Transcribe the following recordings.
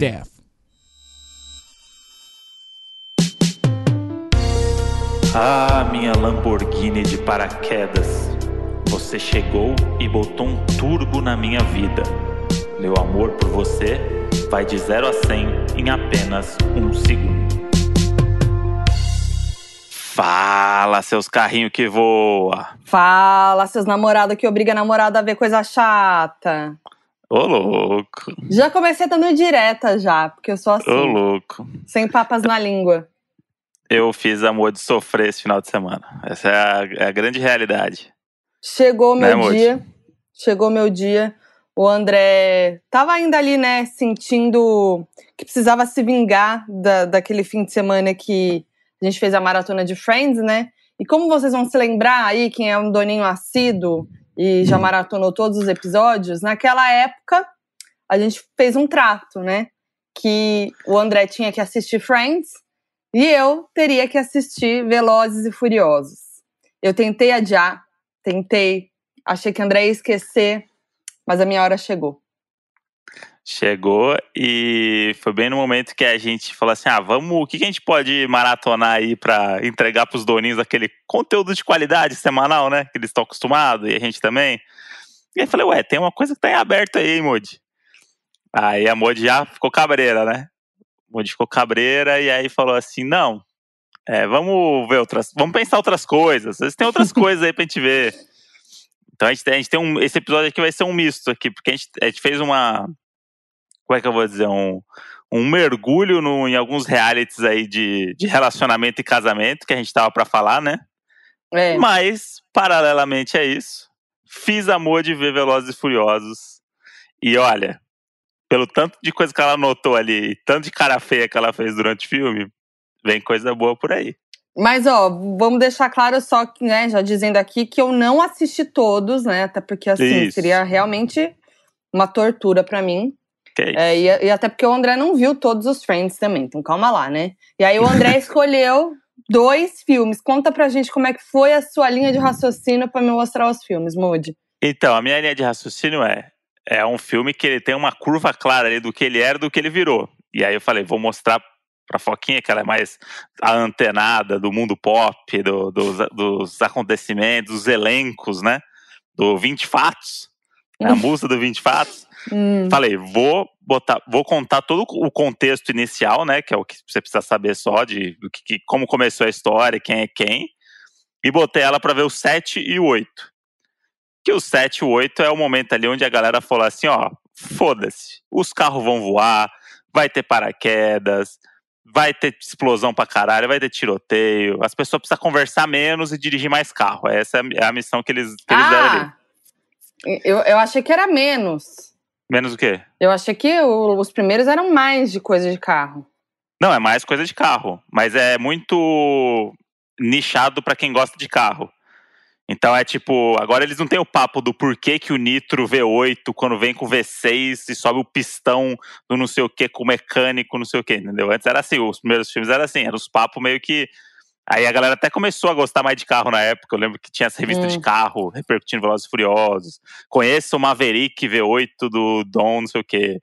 death. Ah, minha Lamborghini de paraquedas. Você chegou e botou um turbo na minha vida. Meu amor por você vai de 0 a 100 em apenas um segundo. Fala, seus carrinhos que voa. Fala, seus namorados que obriga a namorada a ver coisa chata. Ô, louco. Já comecei dando direta já, porque eu sou assim. Ô, louco. Sem papas na língua. Eu fiz amor de sofrer esse final de semana. Essa é a, é a grande realidade. Chegou o Né, meu Moji? dia. Chegou meu dia. O André tava ainda ali, né, sentindo que precisava se vingar da, daquele fim de semana que a gente fez a maratona de Friends, né? E como vocês vão se lembrar aí, quem é um doninho assíduo e já maratonou todos os episódios, naquela época a gente fez um trato, né? Que o André tinha que assistir Friends e eu teria que assistir Velozes e Furiosos. Eu tentei adiar, tentei, achei que André ia esquecer, mas a minha hora chegou. Chegou e foi bem no momento que a gente falou assim: ah, vamos, o que, que a gente pode maratonar aí pra entregar pros doninhos aquele conteúdo de qualidade semanal, né? Que eles estão acostumados e a gente também. E aí falei: ué, tem uma coisa que tá em aberto aí, hein, Modi? Aí a Modi já ficou cabreira, né? Modi ficou cabreira e aí falou assim: não, é, vamos ver outras, vamos pensar outras coisas. Às vezes tem outras coisas aí pra gente ver. Então a gente, tem- a gente tem um. Esse episódio aqui vai ser um misto aqui, porque a gente, a gente fez uma. Como é que eu vou dizer? Um, um mergulho no, em alguns realities aí de, de relacionamento e casamento que a gente tava pra falar, né? É. Mas, paralelamente a isso, fiz amor de ver Velozes e Furiosos. E olha, pelo tanto de coisa que ela anotou ali, tanto de cara feia que ela fez durante o filme, vem coisa boa por aí. Mas, ó, vamos deixar claro só que, né, já dizendo aqui que eu não assisti todos, né? Até porque, assim, Isso. seria realmente uma tortura pra mim. É e, e até porque o André não viu todos os Friends também, então calma lá, né? E aí o André escolheu dois filmes. Conta pra gente como é que foi a sua linha de raciocínio pra me mostrar os filmes, Moody. Então, a minha linha de raciocínio é: é um filme que ele tem uma curva clara ali do que ele era e do que ele virou. E aí eu falei, vou mostrar pra Foquinha, que ela é mais a antenada do mundo pop, do- dos, dos acontecimentos, dos elencos, né? Do 20 Fatos, né? a música do 20 Fatos. Hum, Falei, vou botar, vou contar todo o contexto inicial, né? Que é o que você precisa saber só de que, que- como começou a história, quem é quem. E botei ela pra ver o 7 e o 8. Que o 7 e o 8 é o momento ali onde a galera falou assim, ó, foda-se, os carros vão voar, vai ter paraquedas, vai ter explosão pra caralho, vai ter tiroteio, as pessoas precisam conversar menos e dirigir mais carro. Essa é a- é a missão que eles, que eles deram ali. Eu, eu achei que era menos. Menos o quê? Eu achei que o- os primeiros eram mais de coisa de carro. Não, é mais coisa de carro, mas é muito nichado pra quem gosta de carro. Então é tipo, agora eles não têm o papo do porquê que o Nitro V8, quando vem com o V6 e sobe o pistão do não sei o que, com o mecânico, não sei o que, entendeu? Antes era assim, os primeiros filmes eram assim, eram os papos meio que. Aí a galera até começou a gostar mais de carro na época. Eu lembro que tinha essa revista Hum. de carro, repercutindo Velozes e Furiosos. Conheça o Maverick V8 do Dom, não sei o que.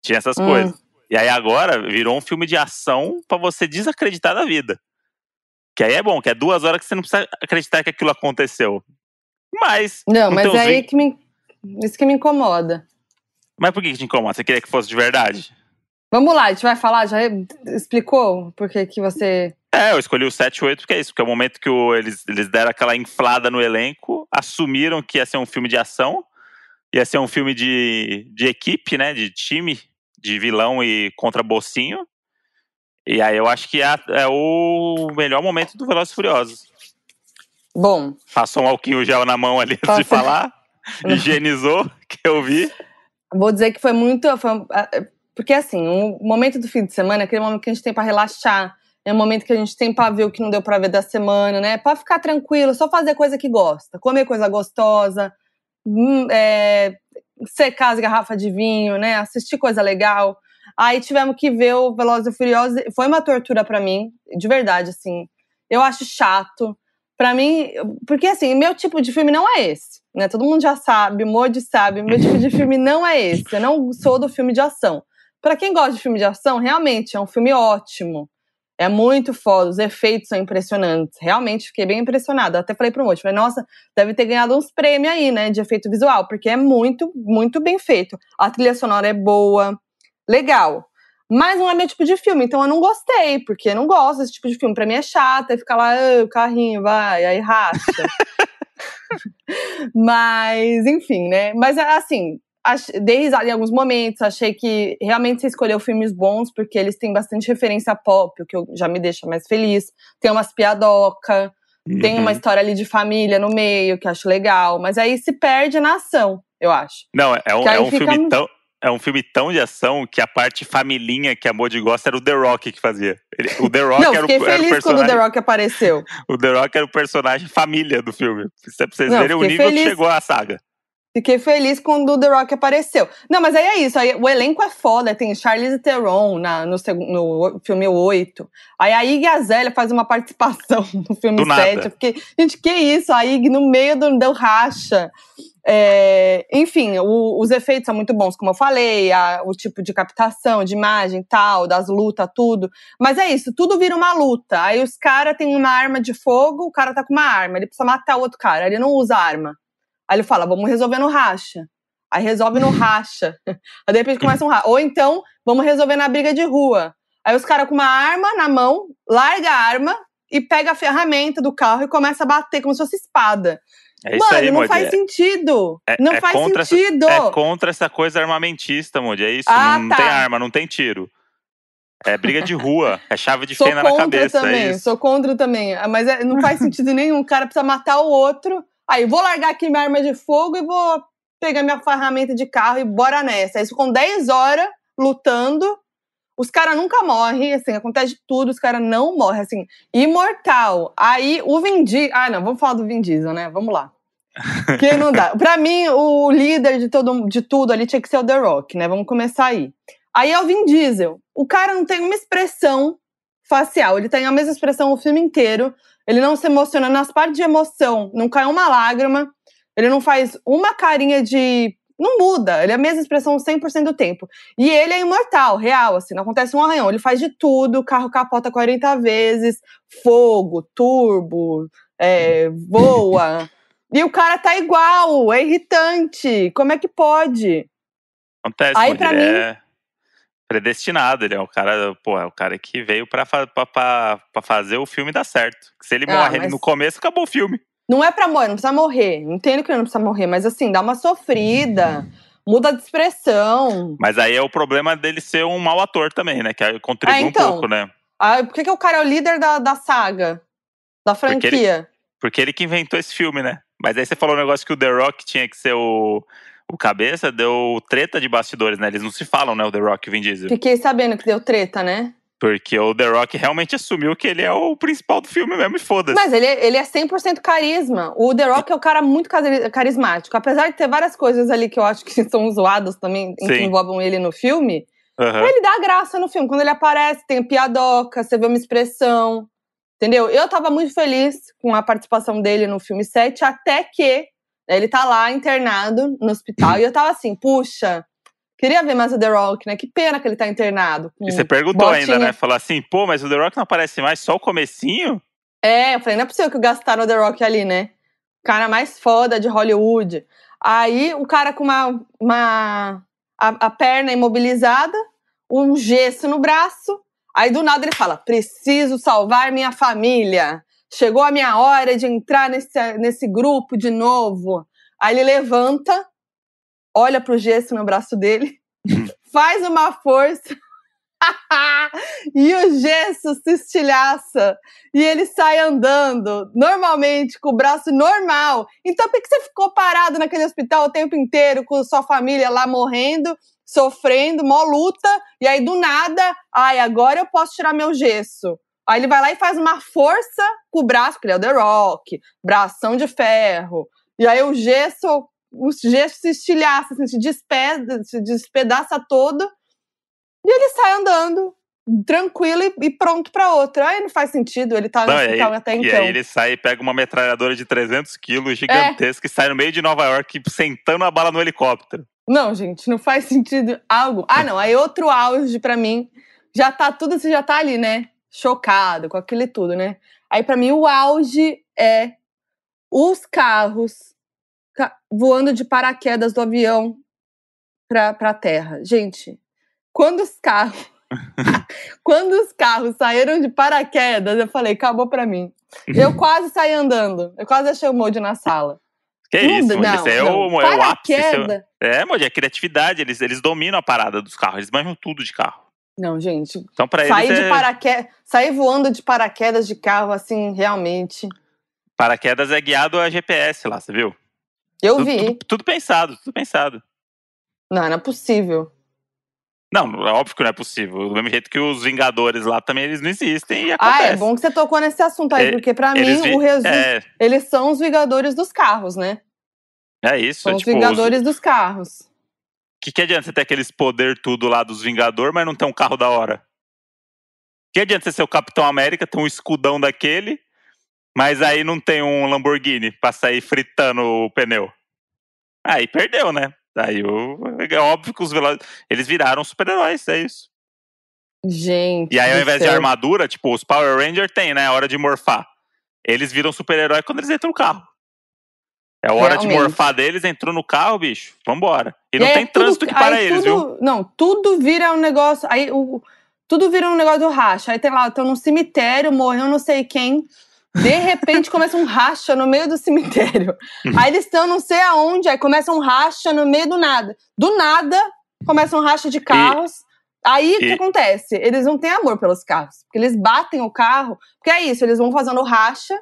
Tinha essas Hum. coisas. E aí agora virou um filme de ação pra você desacreditar da vida. Que aí é bom, que é duas horas que você não precisa acreditar que aquilo aconteceu. Mas. Não, mas é aí que me, isso que me incomoda. Mas por que que te incomoda? Você queria que fosse de verdade? Vamos lá, a gente vai falar, já explicou por que que você... É, eu escolhi o 7 e 8 porque é isso, porque é o momento que o- eles, eles deram aquela inflada no elenco, assumiram que ia ser um filme de ação, ia ser um filme de, de equipe, né? De time, de vilão e contra bocinho. E aí eu acho que é, é o melhor momento do Velozes Furiosos. Bom, Passou um alquinho gel na mão ali antes de falar, higienizou, que eu vi. vou dizer que foi muito... foi- porque assim, o momento do fim de semana é aquele momento que a gente tem pra relaxar, é o momento que a gente tem pra ver o que não deu pra ver da semana, né? Pra ficar tranquilo, só fazer coisa que gosta, comer coisa gostosa, hum, é, secar as garrafas de vinho, né? Assistir coisa legal. Aí tivemos que ver o Velozes e Furiosos. Foi uma tortura pra mim, de verdade, assim. Eu acho chato. Pra mim, porque assim, meu tipo de filme não é esse, né? Todo mundo já sabe, o Modi sabe, meu tipo de filme não é esse. Eu não sou do filme de ação. Pra quem gosta de filme de ação, realmente é um filme ótimo. É muito foda, os efeitos são impressionantes. Realmente fiquei bem impressionada. Até falei pro Mochi, falei, nossa, deve ter ganhado uns prêmios aí, né, de efeito visual, porque é muito, muito bem feito. A trilha sonora é boa, legal. Mas não é meu tipo de filme, então eu não gostei, porque eu não gosto desse tipo de filme. Pra mim é chato, aí fica lá, ah, o carrinho, vai, aí racha. Mas, enfim, né? Mas assim, dei risada em alguns momentos, achei que realmente você escolheu filmes bons, porque eles têm bastante referência pop, o que já me deixa mais feliz. Tem umas piadoca, uhum. tem uma uhum. história ali de família no meio, que acho legal, mas aí se perde na ação, eu acho. Não, é um, é um fica... filme tão. É um filme tão de ação que a parte familhinha que a Modi gosta era o The Rock que fazia. Ele, o The Rock Não, era, o, era o personagem. quando o The Rock apareceu. o The Rock era o personagem família do filme. Pra vocês Não, verem o nível feliz. que chegou a saga. Fiquei feliz quando o The Rock apareceu. Não, mas aí é isso. Aí, o elenco é foda. Tem Charlize Theron na, no, no filme 8. Aí a Ig Azélia faz uma participação no filme do 7. Eu fiquei, gente, que isso? A Ig no meio do, do racha. É, enfim, o, os efeitos são muito bons, como eu falei, a, o tipo de captação, de imagem tal, das lutas, tudo. Mas é isso, tudo vira uma luta. Aí os caras têm uma arma de fogo, o cara tá com uma arma, ele precisa matar o outro cara, ele não usa arma. Aí ele fala, vamos resolver no racha. Aí resolve no racha. Aí de repente começa um racha. Ou então, vamos resolver na briga de rua. Aí os caras com uma arma na mão, larga a arma e pega a ferramenta do carro e começa a bater como se fosse espada. É isso Mano, aí, não faz sentido. É, não é faz sentido. Essa, é contra essa coisa armamentista, Modi. É isso. Ah, não, tá. tem arma, não tem tiro. É briga de rua, é chave de fenda na cabeça. Também, é sou contra também. Mas é, não faz sentido nenhum. O cara precisa matar o outro Aí, vou largar aqui minha arma de fogo e vou pegar minha ferramenta de carro e bora nessa. Aí, com 10 horas lutando. Os caras nunca morrem, assim, acontece de tudo, os caras não morrem, assim, imortal. Aí o Vin Diesel. Ah, não, vamos falar do Vin Diesel, né? Vamos lá. Que não dá. Pra mim, o líder de, todo, de tudo ali tinha que ser o The Rock, né? Vamos começar aí. Aí é o Vin Diesel. O cara não tem uma expressão facial, ele tem a mesma expressão o filme inteiro. Ele não se emociona nas partes de emoção, não cai uma lágrima, ele não faz uma carinha de. Não muda, ele é a mesma expressão 100% do tempo. E ele é imortal, real, assim, não acontece um arranhão. Ele faz de tudo, o carro capota 40 vezes, fogo, turbo, é, voa. e o cara tá igual, é irritante. Como é que pode? Acontece, Aí, pra mim, é predestinado. Ele é o cara, pô, é o cara que veio pra fazer o filme dar certo. Se ele ah, morre mas... no começo, acabou o filme. Não é pra morrer, não precisa morrer. Entendo que ele não precisa morrer, mas assim, dá uma sofrida. Muda de expressão. Mas aí é o problema dele ser um mau ator também, né? Que contribui ah, então, um pouco, né? Ah, por que, que o cara é o líder da, da saga? Da franquia? Porque ele, porque ele que inventou esse filme, né? Mas aí você falou um negócio que o The Rock tinha que ser o o cabeça deu treta de bastidores, né? Eles não se falam, né? O The Rock e o Vin Diesel. Fiquei sabendo que deu treta, né? Porque o The Rock realmente assumiu que ele é o principal do filme mesmo e foda-se. Mas ele, ele é 100% carisma. O The Rock é o cara muito carismático. Apesar de ter várias coisas ali que eu acho que são zoadas também, Sim. que envolvem ele no filme, uhum. ele dá graça no filme. Quando ele aparece, tem piadoca, você vê uma expressão. Entendeu? Eu tava muito feliz com a participação dele no filme 7, até que ele tá lá internado no hospital e eu tava assim, puxa, queria ver mais o The Rock, né? Que pena que ele tá internado. E você perguntou botinha. ainda, né? Falar assim, pô, mas o The Rock não aparece mais, só o comecinho? É, eu falei, não é possível que gastaram o The Rock ali, né? O cara mais foda de Hollywood. Aí o cara com uma, uma a, a perna imobilizada, um gesso no braço. Aí do nada ele fala: preciso salvar minha família chegou a minha hora de entrar nesse, nesse grupo de novo. Aí ele levanta, olha pro gesso no braço dele, faz uma força. e o gesso se estilhaça e ele sai andando normalmente com o braço normal. Então, por que você ficou parado naquele hospital o tempo inteiro com sua família lá morrendo, sofrendo, mó luta, e aí do nada, ai, agora eu posso tirar meu gesso. Aí ele vai lá e faz uma força com o braço, porque ele é o The Rock, bração de ferro. E aí o gesso, o gesso se estilhaça, assim, se, despeda, se despedaça todo. E ele sai andando tranquilo e, e pronto pra outra. Aí não faz sentido, ele tá no Não, e hospital aí, até e então. aí ele sai e pega uma metralhadora de 300 quilos, gigantesca, e sai no meio de Nova York, sentando a bala no helicóptero. Não, gente, não faz sentido algo. Ah, não, aí outro auge pra mim, já tá tudo, você já tá ali, né? Chocado com aquele tudo, né? Aí pra mim o auge é os carros ca- voando de paraquedas do avião pra, pra terra. Gente, quando os carros quando os carros saíram de paraquedas, eu falei, acabou pra mim. Eu quase saí andando. Eu quase achei o molde na sala. Que Não, isso, não, aí é não. o, é o ápice. é. É, mano, é criatividade, eles, eles dominam a parada dos carros, eles manjam tudo de carro. Não, gente, Então, sair eles, de é- paraquedas, sair voando de paraquedas de carro, assim, realmente. paraquedas é guiado a GPS lá, você viu? Eu Tudo, vi. tudo- tudo pensado, tudo pensado. Não, não é possível. Não, é óbvio que não é possível. Do mesmo jeito que os Vingadores lá também, eles não existem Ah, é bom que você tocou nesse assunto aí, É, porque pra mim vi- o resumo. É, Eles são os vingadores dos carros, né? é isso. São é os tipo, os- vingadores dos carros. Que, que adianta você ter aqueles poder tudo lá dos Vingadores, mas não ter um carro da hora? Que adianta você ser o Capitão América, ter um escudão daquele, mas aí não tem um Lamborghini pra sair fritando o pneu? Aí perdeu, né? Aí o- é óbvio que os velozes, eles viraram super-heróis, é isso. Gente. E aí, ao invés de armadura, tipo, os Power Ranger tem, né? A hora de morfar. Eles viram super-herói quando eles entram no carro. É hora de Realmente. morfar deles, entrou no carro, bicho. Vambora. E, não tem tudo- trânsito que para eles, viu? tudo- Não, tudo vira um negócio. Aí o, tudo vira um negócio do racha. Aí tem lá, estão no cemitério, morreu não sei quem. De repente começa um racha no meio do cemitério. Aí eles estão não sei aonde, aí começa um racha no meio do nada. Do nada, começa um racha de carros. Aí o que e- acontece? Eles não têm amor pelos carros. Porque eles batem o carro. Porque é isso, eles vão fazendo racha,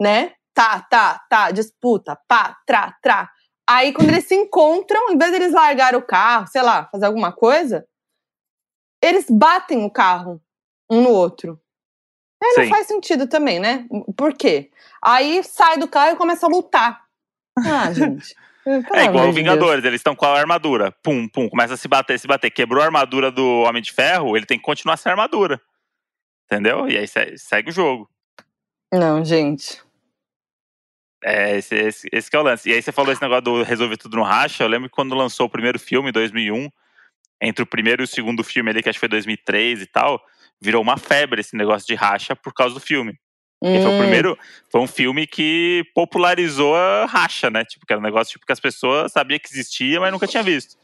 né? Tá, tá, tá, disputa, pá, trá, trá. Aí quando eles se encontram, em vez deles largar o carro, sei lá, fazer alguma coisa, eles batem o carro um no outro. Aí não Sim. faz sentido também, né? Por quê? Aí sai do carro e começa a lutar. Ah, gente. É igual de Vingadores, eles estão com a armadura. Pum, pum, começa a se bater, se bater. Quebrou a armadura do Homem de Ferro, ele tem que continuar sem armadura. Entendeu? E aí se- segue o jogo. Deus. Não, gente. É, esse, esse, esse que é o lance. E aí você falou esse negócio do resolver tudo no racha. Eu lembro que quando lançou o primeiro filme, em 2001, entre o primeiro e o segundo filme ali, que acho que foi 2003 e tal, virou uma febre esse negócio de racha por causa do filme. Porque foi o Hum, primeiro, foi um filme que popularizou a racha, né? Tipo, que era um negócio tipo, que as pessoas sabiam que existia, mas nunca tinha visto.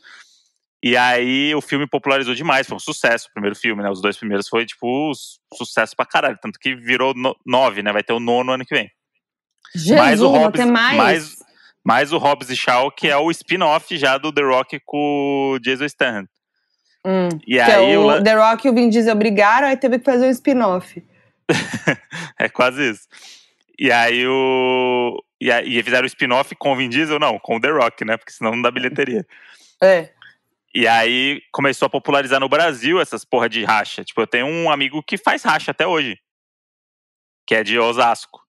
E aí o filme popularizou demais, foi um sucesso o primeiro filme, né? Os dois primeiros foi, tipo, su- sucesso pra caralho. Tanto que virou no- nove, né? Vai ter o nono ano que vem. Jesus, mais o Hobbs- ter mais. mais- Mais o Hobbs e Shaw, que é o spin-off já do The Rock com o Jason Statham. Hum, E que aí é o o The Rock e o Vin Diesel brigaram, aí teve que fazer um spin-off. É quase isso. E aí o. E, aí, e fizeram o spin-off com o Vin Diesel, não, com o The Rock, né? Porque senão não dá bilheteria. É. E aí começou a popularizar no Brasil essas porra de racha. Tipo, eu tenho um amigo que faz racha até hoje. Que é de Osasco.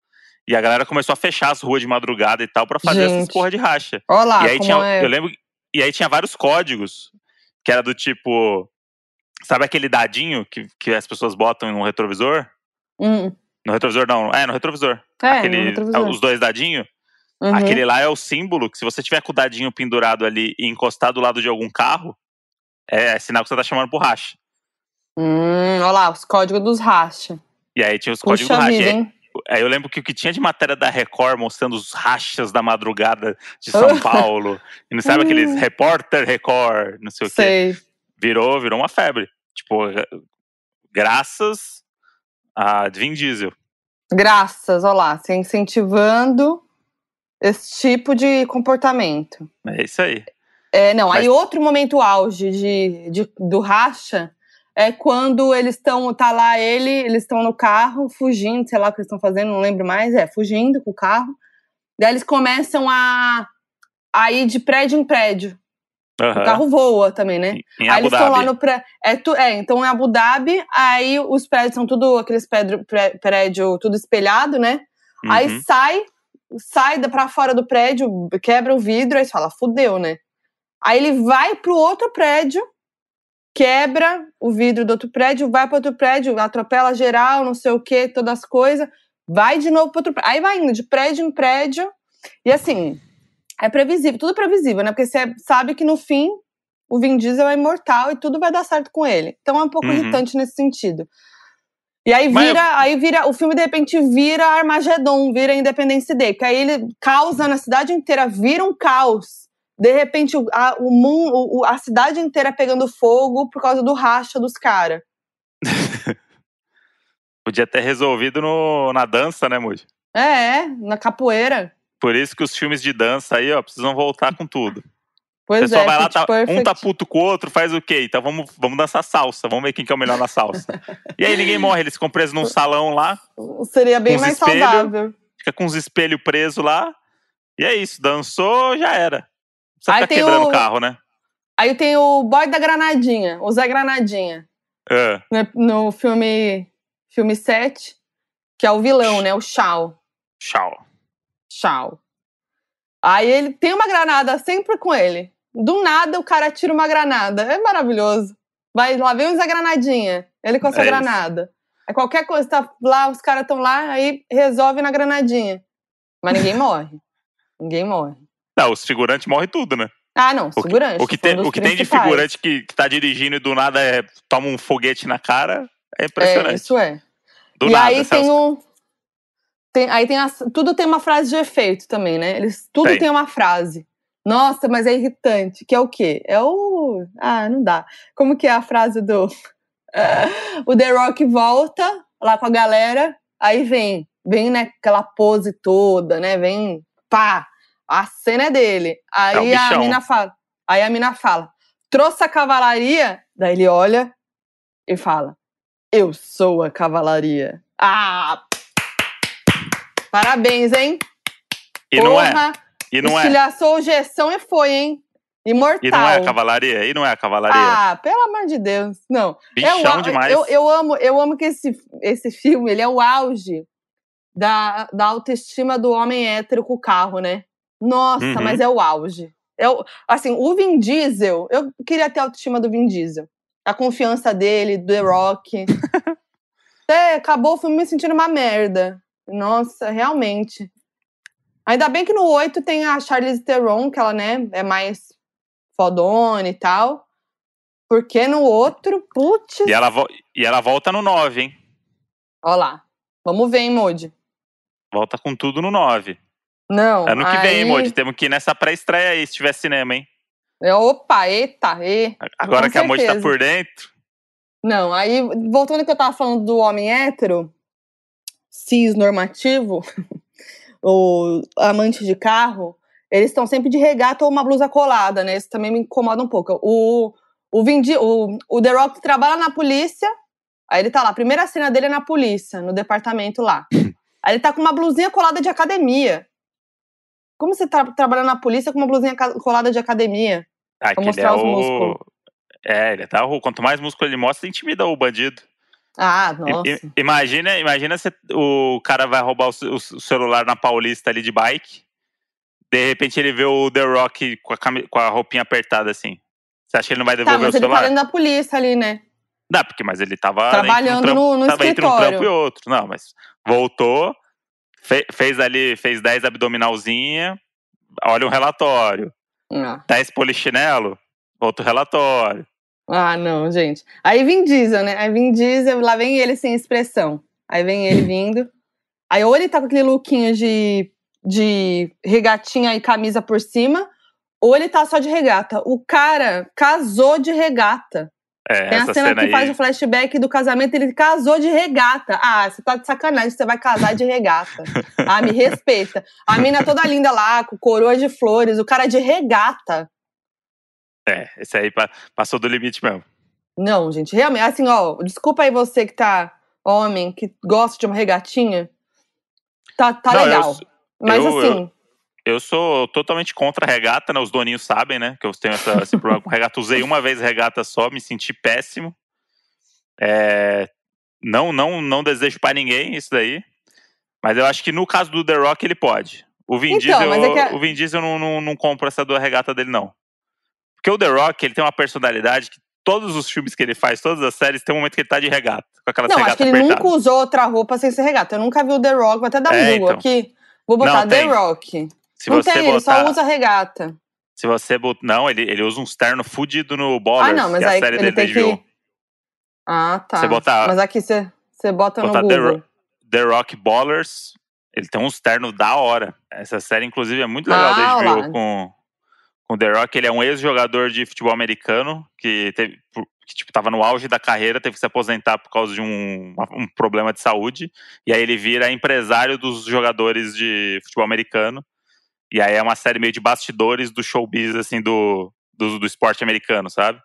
E a galera começou a fechar as ruas de madrugada e tal pra fazer essas Gente. porra de racha. Olha lá, e aí como tinha, é. eu lembro, e aí tinha vários códigos que era do tipo, sabe aquele dadinho que, que as pessoas botam no retrovisor? Hum, No retrovisor não, é no retrovisor. é, aquele, no retrovisor. os dois dadinhos. Uhum. Aquele lá é o símbolo que se você tiver com o dadinho pendurado ali e encostado do lado de algum carro, é sinal que você tá chamando por racha. Hum, olha lá, os códigos dos racha. E aí tinha os códigos Puxa do racha. vida, hein? Aí eu lembro que o que tinha de matéria da Record mostrando os rachas da madrugada de São Paulo. E não sabe aqueles repórter Record, não sei o quê. Sei. virou, virou uma febre. Tipo, graças a Vin Diesel. Graças, olha lá, você incentivando esse tipo de comportamento. É isso aí. É, não, aí Mas- outro momento auge de, de- do racha é quando eles estão, tá lá ele, eles estão no carro, fugindo, sei lá o que eles estão fazendo, não lembro mais, é, fugindo com o carro. Daí eles começam a, a ir de prédio em prédio. Aham. O carro voa também, né? Em- Em aí Abu eles estão lá no pré... é, tu... é, então em Abu Dhabi, aí os prédios são tudo aqueles prédio, pré- prédio tudo espelhado, né? Aí Uhum. sai, sai da- pra fora do prédio, quebra o vidro, aí você fala, fudeu, né? Aí ele vai pro outro prédio, quebra o vidro do outro prédio, vai para outro prédio, atropela geral, não sei o que, todas as coisas, vai de novo para outro prédio. Aí vai indo de prédio em prédio. E assim, é previsível, tudo previsível, né? Porque você sabe que no fim o Vin Diesel é imortal e tudo vai dar certo com ele. Então é um pouco uhum. irritante nesse sentido. E aí vira, eu... aí vira, o filme de repente vira Armagedon, vira Independence Day, porque aí ele causa na cidade inteira, vira um caos. De repente a, o mundo, a cidade inteira pegando fogo por causa do racha dos caras. Podia ter resolvido no, na dança, né, Moody? É, na capoeira. Por isso que os filmes de dança aí, ó, precisam voltar com tudo. Pois é, vai lá, tá, um tá puto com o outro, faz o quê? Então vamos, vamos dançar salsa, vamos ver quem que é o melhor na salsa. e aí ninguém morre, eles ficam presos num salão lá. Seria bem mais espelho, saudável. Fica com os espelhos presos lá. E é isso, dançou, já era. Você fica quebrando o carro, né? Aí tem o boy da Granadinha, o Zé Granadinha. É. No, no filme, filme 7, que é o vilão, né? O Shao. Shao. Shao. Aí ele tem uma granada sempre com ele. Do nada o cara tira uma granada. É maravilhoso. Vai lá, vem a granadinha. Ele com essa é granada. É qualquer coisa, tá lá, os caras estão lá, aí resolve na granadinha. Mas ninguém morre. Ninguém morre. Não, os figurantes morrem tudo, né? Ah, não, figurante. O que, o que, tem, o que tem de figurante que, que tá dirigindo e do nada é, toma um foguete na cara é impressionante. É, isso é. Do e nada, aí tem um. Tem, aí tem as, tudo tem uma frase de efeito também, né? Eles, tudo tem. tem uma frase. Nossa, mas é irritante. Que é o quê? É o. Ah, não dá. Como que é a frase do. o The Rock volta lá com a galera, aí vem, vem, né, aquela pose toda, né? Vem, pá, a cena é dele. Aí é a mina fala. Aí a mina fala: trouxe a cavalaria? Daí ele olha e fala: Eu sou a cavalaria. Ah! Parabéns, hein? E Porra, não é. E não estilhaçou é. Gestão e foi, hein? Imortal. E não é a cavalaria? E não é a cavalaria? Ah, pelo amor de Deus. Não. Bichão eu, demais. Eu, eu, amo, eu amo que esse, esse filme ele é o auge da, da autoestima do homem hétero com o carro, né? Nossa, uhum. mas é o auge. É o, assim, o Vin Diesel, eu queria ter a autoestima do Vin Diesel. A confiança dele, do The Rock. é, acabou o filme me sentindo uma merda. Nossa, realmente. Ainda bem que no 8 tem a Charlize Theron, que ela, né, é mais fodona e tal. Porque no outro, putz. E ela, e ela volta no 9, hein? Ó lá. Vamos ver, hein, Moody. Volta com tudo no 9. Não. Ano que aí... vem, Moody. Temos que ir nessa pré-estreia aí, se tiver cinema, hein? É, opa, eita, e. Agora que certeza. a Moody tá por dentro. Não, aí, voltando ao que eu tava falando do homem hétero, cis normativo, ou amante de carro, eles estão sempre de regata ou uma blusa colada, né? Isso também me incomoda um pouco. O, o, Vindi, o, o The Rock trabalha na polícia, aí ele tá lá, a primeira cena dele é na polícia, no departamento lá. Aí ele tá com uma blusinha colada de academia. Como você tá trabalhando na polícia com uma blusinha colada de academia? Ah, pra mostrar é os o... músculos. É, ele tá. Quanto mais músculo ele mostra, intimida o bandido. Ah, nossa. I, imagina, imagina se o cara vai roubar o, o, celular na Paulista ali de bike. De repente ele vê o The Rock com a, com a roupinha apertada assim. Você acha que ele não vai tá, devolver tá, o celular? Mas ele tá dentro da polícia ali, né? Não, porque mas ele tava trabalhando um trampo, no, no tava escritório. entre um trampo e outro. Não, mas voltou, fe, fez ali, fez 10 abdominalzinha, olha o relatório. Não. 10 polichinelo, outro relatório. Ah, não, gente. Aí Vin Diesel, né? Aí Vin Diesel, lá vem ele sem expressão. Aí vem ele vindo. Aí ou ele tá com aquele lookinho de, de regatinha e camisa por cima, ou ele tá só de regata. O cara casou de regata. É, Tem a cena, cena que aí... faz o flashback do casamento, ele casou de regata. Ah, você tá de sacanagem, você vai casar de regata. ah, me respeita. A mina toda linda lá, com coroa de flores, o cara de regata. É, esse aí passou do limite mesmo. Não, gente, realmente, assim, ó, desculpa aí você que tá homem, que gosta de uma regatinha. Tá, tá Não, legal. Eu, Mas eu, assim. Eu eu sou totalmente contra a regata, né? Os doninhos sabem, né? Que eu tenho essa, esse problema com regata. Usei uma vez regata só, me senti péssimo. É, não, não, não desejo para ninguém isso daí. Mas eu acho que no caso do The Rock ele pode. O Vin então, Diesel, é o Vin Diesel não, não, não compra essa do regata dele, não. Porque o The Rock, ele tem uma personalidade que todos os filmes que ele faz, todas as séries, tem um momento que ele tá de regata. Com aquela Não, acho que ele apertada. nunca usou outra roupa sem ser regata. Eu nunca vi o The Rock, vou até dar um É, Google então. aqui. Vou botar Não, The tem. Rock. Se não você tem, ele botar. só usa regata. Se você botar. Não, ele, ele usa uns terno fudido no Ballers, ah, não, mas que é a aí série ele dele tem que. Ah, tá. Você botar- Mas aqui você, você bota no The The Rock Ballers, ele tem uns ternos da hora. Essa série, inclusive, é muito legal Ah, da HBO lá. com, com o The Rock. Ele é um ex-jogador de futebol americano que, teve, que tipo, tava no auge da carreira, teve que se aposentar por causa de um, um problema de saúde. E aí ele vira empresário dos jogadores de futebol americano. E aí é uma série meio de bastidores do showbiz, assim, do, do, do esporte americano, sabe?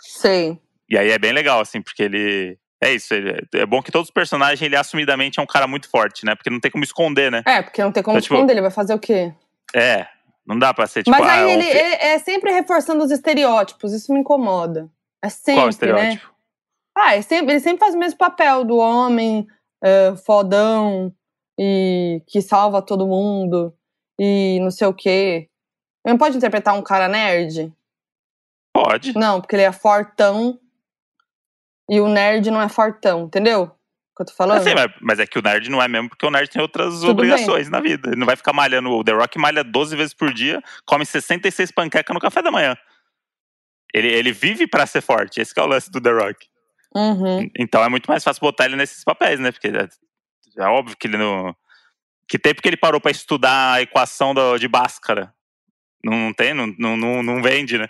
Sei. E aí é bem legal, assim, porque ele. É isso, ele- é bom que todos os personagens, ele assumidamente é um cara muito forte, né? Porque não tem como esconder, né? É, porque não tem como Então, tipo, esconder, ele vai fazer o quê? É, não dá pra ser tipo. Mas ah, aí um ele, ele é sempre reforçando os estereótipos, isso me incomoda. É sempre, Qual né? estereótipo? Ah, é sempre, ele sempre faz o mesmo papel do homem é, fodão e que salva todo mundo e não sei o quê. Ele não pode interpretar um cara nerd? Pode. Não, porque ele é fortão e o nerd não é fortão, entendeu? O que eu tô falando? Assim, mas, é que o nerd não é mesmo, porque o nerd tem outras Tudo obrigações na vida. Ele não vai ficar malhando. O The Rock malha 12 vezes por dia, come 66 panquecas no café da manhã. Ele, ele vive pra ser forte. Esse que é o lance do The Rock. Uhum. Então é muito mais fácil botar ele nesses papéis, né? Porque é, é óbvio que ele não. Que tempo que ele parou pra estudar a equação do- de Bhaskara? Não, tem, não, não, não, vende, né?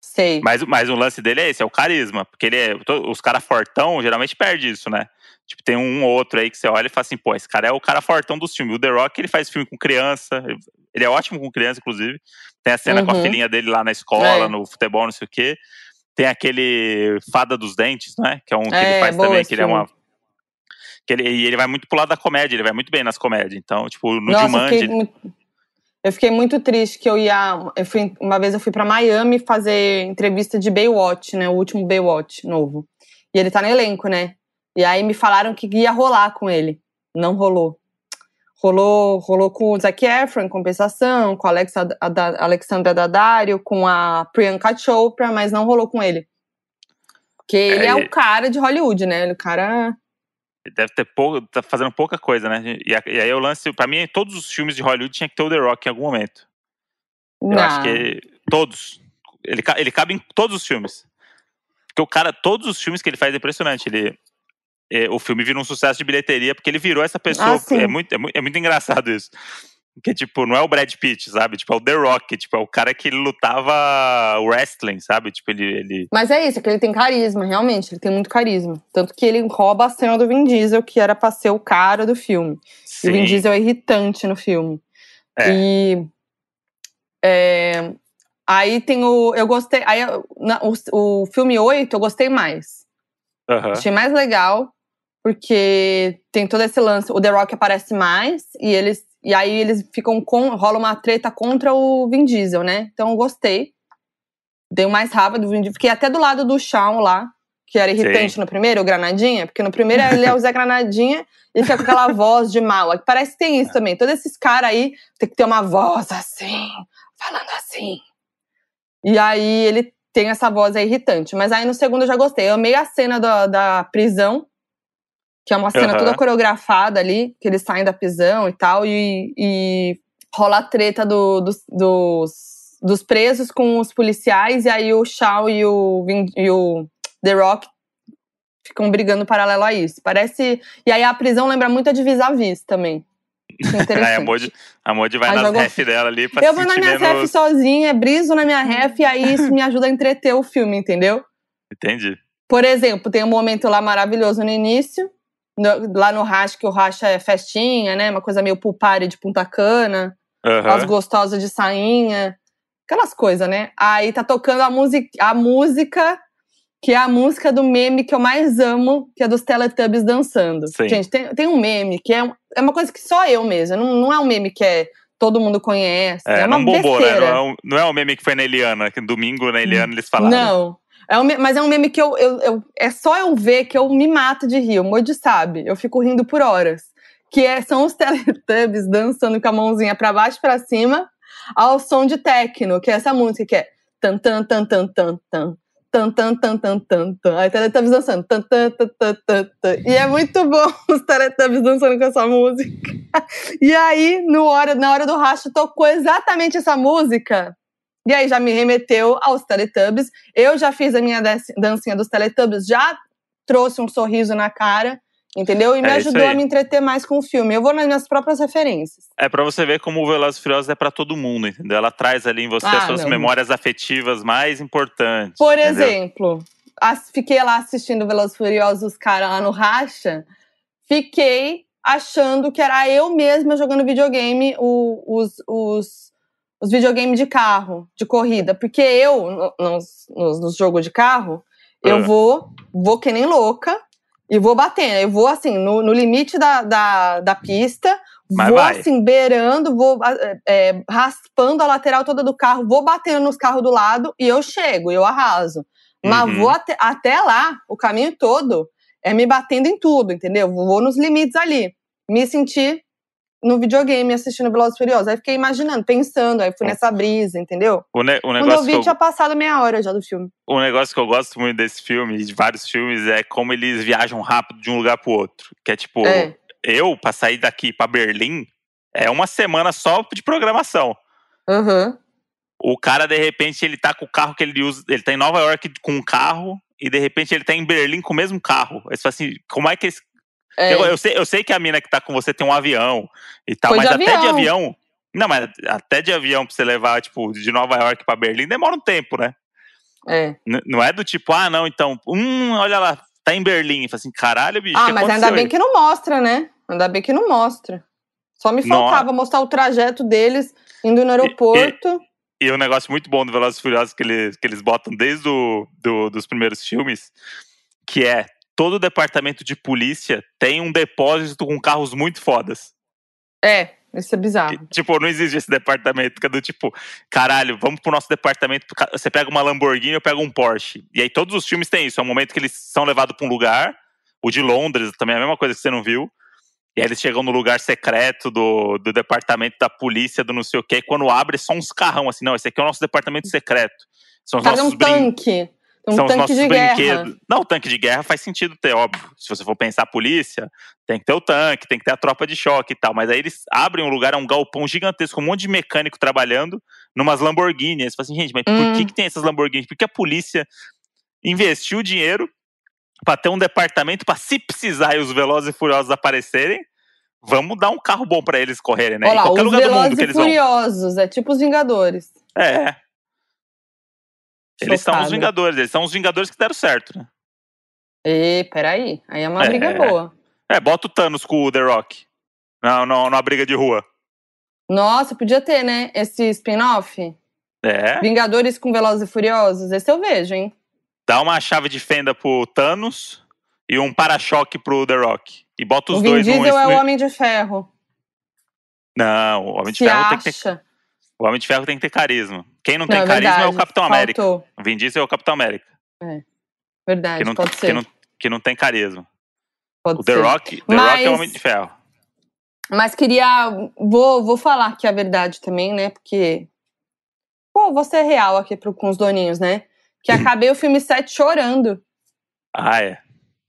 Sei. Mas, mas o lance dele é esse, é o carisma. Porque ele é. Os caras fortão geralmente perde isso, né? Tipo, tem um ou outro aí que você olha e fala assim, pô, esse cara é o cara fortão dos filmes. O The Rock, ele faz filme com criança. ele- é ótimo com criança, inclusive. Tem a cena com a Uhum. filhinha dele lá na escola, É. no futebol, não sei o quê. Tem aquele Fada dos Dentes, né? Que é um que É, ele faz também, que ele é filme. uma. Que ele, e ele vai muito pro lado da comédia, ele vai muito bem nas comédias. Então, tipo, no Nossa, eu Jumanji. fiquei, muito, eu fiquei muito triste que eu ia. Eu fui, uma vez eu fui pra Miami fazer entrevista de Baywatch, né? O último Baywatch novo. E ele tá no elenco, né? E aí me falaram que ia rolar com ele. Não rolou. Rolou, rolou com o Zac Efron, em compensação, com a Alexa, a Da- Alexandra Daddario, com a Priyanka Chopra, mas não rolou com ele. Porque ele é, É, o cara de Hollywood, né? Ele, o cara. Deve ter pouco, tá fazendo pouca coisa, né? E, e aí o lance, pra mim, todos os filmes de Hollywood tinha que ter o The Rock em algum momento. Eu não. acho que todos. Ele, ele cabe em todos os filmes. Porque o cara, todos os filmes que ele faz é impressionante. Ele, é, o filme vira um sucesso de bilheteria porque ele virou essa pessoa. Ah, é, muito, é, muito, é muito engraçado isso. Porque, tipo, não é o Brad Pitt, sabe? Tipo, é o The Rock. Tipo, é o cara que lutava wrestling, sabe? Tipo, ele. ele... Mas é isso, é que ele tem carisma, realmente, ele tem muito carisma. Tanto que ele rouba a cena do Vin Diesel, que era pra ser o cara do filme. E o Vin Sim. Diesel é irritante no filme. É. E. é, aí tem o. Eu gostei. Aí, na- o, o filme 8 eu gostei mais. Achei mais legal, porque tem todo esse lance. O The Rock aparece mais e eles. E aí eles ficam com. rola uma treta contra o Vin Diesel, né? Então eu gostei. Dei mais raiva do Vin Diesel. Fiquei até do lado do Shawn lá, que era irritante Sim. no primeiro, o Granadinha, porque no primeiro ele é o Zé Granadinha e fica com aquela voz de mal. Aqui Parece que tem isso também. Todos esses caras aí tem que ter uma voz assim, falando assim. E aí ele tem essa voz aí irritante. Mas aí no segundo eu já gostei. Eu amei a cena da, da prisão, que é uma cena Aham. toda coreografada ali, que eles saem da prisão e tal, e, e rola a treta do- dos, dos, dos presos com os policiais, e aí o Shaw e o, e o The Rock ficam brigando paralelo a isso. Parece. E aí a prisão lembra muito a de vis-a-vis também. Achei Aí interessante. a Mod, a Mod vai Aí nas jogou- ref dela ali pra Eu vou na minha menos... ref sozinha, briso na minha ref, e aí isso me ajuda a entreter o filme, entendeu? Entendi. Por exemplo, tem um momento lá maravilhoso no início, no- lá no Racha, que o Racha é festinha, né? Uma coisa meio party de Punta Cana, Aham. as gostosas de sainha, aquelas coisas, né? Aí tá tocando a, music, a música, que é a música do meme que eu mais amo, que é dos Teletubbies dançando. Sim. Gente, tem, tem um meme que é, é uma coisa que só eu mesmo, não, não é um meme que é todo mundo conhece, é, É, uma não bombou, né? besteira. Não é, um, não é um meme que foi na Eliana, que domingo na Eliana eles falaram. Não. É um, mas é um meme que eu, eu, eu- É só eu ver que eu me mato de rir. O Moody sabe. Eu fico rindo por horas. Que é, são os Teletubbies dançando com a mãozinha pra baixo e pra cima ao som de techno, que é essa música que é tan tan tan tan tan tan tan, tan, tan, tan, tan, tan. Aí Teletubbies dançando. Tan, tan, tan, tan, tan, tan. E é muito bom os Teletubbies dançando com essa música. E aí, no hora, na hora do racha, tocou exatamente essa música. E aí já me remeteu aos Teletubbies. Eu já fiz a minha dancinha dos Teletubbies, já trouxe um sorriso na cara. Entendeu? E me É ajudou a me entreter mais com o filme. Eu vou nas minhas próprias referências. É pra você ver como o Velozes e Furiosos é pra todo mundo, entendeu? Ela traz ali em você Ah, as suas não. memórias afetivas mais importantes. Por entendeu? exemplo, as- fiquei lá assistindo Velozes e Furiosos, os caras lá no Racha. Fiquei achando que era eu mesma jogando videogame, o- os, os, os videogames de carro, de corrida. Porque eu, no- nos, nos, nos jogos de carro, eu Ah. vou, vou que nem louca e vou batendo. Eu vou assim, no, no limite da, da, da pista, Mas vou vai. assim, beirando, vou é, raspando a lateral toda do carro, vou batendo nos carros do lado e eu chego, eu arraso. Mas Uhum. vou até, até lá, o caminho todo, é me batendo em tudo, entendeu? Vou nos limites ali. Me senti no videogame assistindo Velozes Furiosos. Aí fiquei imaginando, pensando, aí fui nessa brisa, entendeu? O, ne- o Quando eu vi, eu, tinha passado meia hora já do filme. o negócio que eu gosto muito desse filme, de vários filmes, é como eles viajam rápido de um lugar pro outro. Que é tipo, É. eu, pra sair daqui pra Berlim, é uma semana só de programação. Aham. O cara, de repente, ele tá com o carro que ele usa. Ele tá em Nova York com um carro, e de repente ele tá em Berlim com o mesmo carro. Aí você fala assim, como é que esse. É. Eu, eu sei, eu sei que a mina que tá com você tem um avião e tal, Foi mas de até de avião. Não, mas até de avião pra você levar, tipo, de Nova York pra Berlim demora um tempo, né? é. N- não é do tipo, ah, não, então, hum, olha lá, tá em Berlim. Fala assim, caralho, bicho. Ah, mas ainda bem aí? que não mostra, né? Ainda bem que não mostra. Só me faltava mostrar o trajeto deles indo no aeroporto. E um negócio muito bom do Velozes e Furiosos que eles, que eles botam desde o, do, dos primeiros filmes, que é todo departamento de polícia tem um depósito com carros muito fodas. É, isso é bizarro. Que, tipo, não existe esse departamento que é do tipo, caralho, vamos pro nosso departamento, você pega uma Lamborghini, eu pego um Porsche. E aí todos os filmes têm isso, é um momento que eles são levados pra um lugar, o de Londres também é a mesma coisa que você não viu. E aí eles chegam no lugar secreto do, do departamento da polícia, do não sei o quê, e quando abre, são uns carrão, assim, não, esse aqui é o nosso departamento secreto. São os Cadê nossos um tanque? Um são os tanque nossos brinquedos. Não, tanque de guerra faz sentido ter, óbvio. Se você for pensar polícia, tem que ter o tanque, tem que ter a tropa de choque e tal. Mas aí eles abrem um lugar, é um galpão gigantesco, um monte de mecânico trabalhando, numas Lamborghini. Aí você fala assim, gente, mas por Hum. que, que tem essas Lamborghini? Porque a polícia investiu dinheiro pra ter um departamento pra se precisar e os Velozes e Furiosos aparecerem, vamos dar um carro bom pra eles correrem, né? Olha em qualquer os lugar do mundo Velozes que e eles vão. Furiosos. É tipo os Vingadores. É. Eles são os. Vingadores, eles são os Vingadores que deram certo, né? E peraí, aí é uma É. briga boa. É, bota o Thanos com o The Rock. Não, não, numa briga de rua. Nossa, podia ter, né? Esse spin-off. É. Vingadores com Velozes e Furiosos. Esse eu vejo, hein? Dá uma chave de fenda pro Thanos e um para-choque pro The Rock. E bota os o Vin dois Diesel no. é o Homem de Ferro. Não, o Homem de Se Ferro tem que ter. O Homem de Ferro tem que ter carisma. Quem não tem Não, é carisma é o verdade, Capitão América. Faltou. O Vin Diesel é o Capitão América. Verdade, Que não, pode que, ser. não, que não tem carisma. pode O The ser. Rock, The Mas- Rock é o Homem de Ferro. Mas queria. Vou, vou falar que é a verdade também, né? Porque. Pô, vou ser real aqui pro, com os doninhos, né? Que acabei o filme 7 chorando. Ah, é.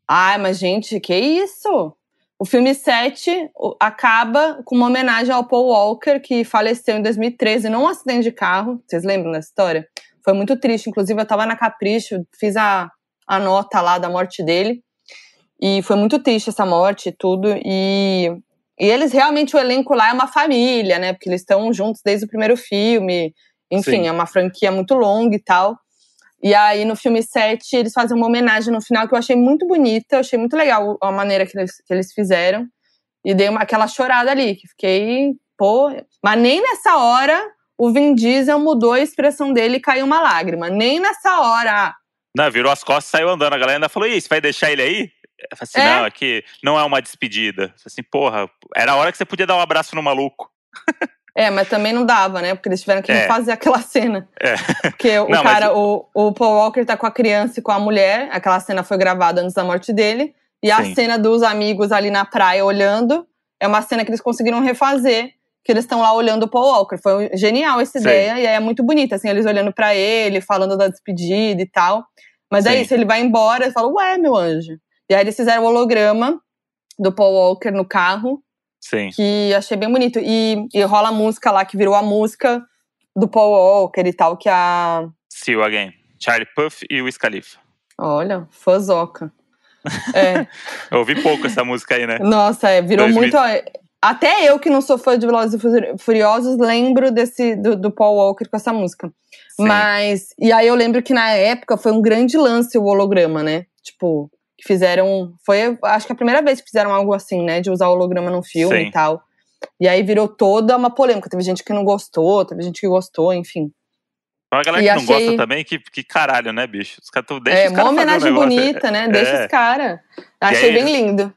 Ai, mas gente, que isso? O filme 7 o- acaba com uma homenagem ao Paul Walker, que faleceu em 2013 num acidente de carro. Vocês lembram dessa história? Foi muito triste. Inclusive, eu tava na Capricho, fiz a, a nota lá da morte dele. E foi muito triste essa morte e tudo. E, e eles realmente, o elenco lá é uma família, né? Porque eles estão juntos desde o primeiro filme. Enfim, Sim. é uma franquia muito longa e tal. E aí, no filme 7, eles fazem uma homenagem no final que eu achei muito bonita, eu achei muito legal a maneira que eles, que eles fizeram. E dei uma, aquela chorada ali, que fiquei, pô. Mas nem nessa hora o Vin Diesel mudou a expressão dele e caiu uma lágrima. Nem nessa hora. Não, virou as costas e saiu andando. A galera ainda falou: e você vai deixar ele aí? Eu falei assim: É. não, é que não é uma despedida. Eu falei assim, porra, era a hora que você podia dar um abraço no maluco. É, mas também não dava, né? Porque eles tiveram que É. refazer aquela cena. É. Porque o Não, mas- cara, o, o Paul Walker tá com a criança e com a mulher. Aquela cena foi gravada antes da morte dele. E a Sim. cena dos amigos ali na praia olhando é uma cena que eles conseguiram refazer. Que eles estão lá olhando o Paul Walker. Foi genial essa Sim. ideia. E aí é muito bonita, assim, eles olhando pra ele, falando da despedida e tal. Mas é Sim. isso, ele vai embora e fala, ué, meu anjo. E aí eles fizeram o holograma do Paul Walker no carro, Sim. que achei bem bonito. E, e rola a música lá, que virou a música do Paul Walker e tal, que a. See you again. Charlie Puff e o Scalifa. Olha, fãzoca. É, Eu ouvi pouco essa música aí, né? nossa, é, virou 2000. muito. Até eu, que não sou fã de Velozes e Furi- Furiosos, lembro desse, do, do Paul Walker com essa música. Sim. Mas. E aí eu lembro que na época foi um grande lance o holograma, né? Tipo, que fizeram. Foi, acho que a primeira vez que fizeram algo assim, né? De usar holograma num filme Sim. e tal. E aí virou toda uma polêmica. Teve gente que não gostou, teve gente que gostou, enfim. Então a galera E que não achei- gosta também, que, que caralho, né, bicho? Os caras tão deixa é, os uma caras fazer o homenagem negócio. bonita, né? Deixa É. os caras. Achei aí bem lindo.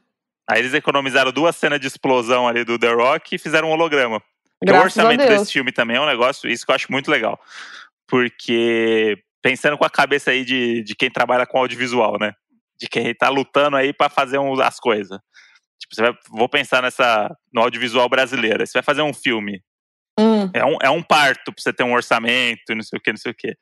Aí eles economizaram duas cenas de explosão ali do The Rock e fizeram um holograma. O orçamento desse filme também é um negócio, isso que eu acho muito legal. Porque pensando com a cabeça aí de, de quem trabalha com audiovisual, né? De quem tá lutando aí pra fazer um- as coisas. Tipo, você vai, vou pensar nessa no audiovisual brasileiro. Você vai fazer um filme. Hum, É um, é um parto pra você ter um orçamento, e não sei o que, não sei o que.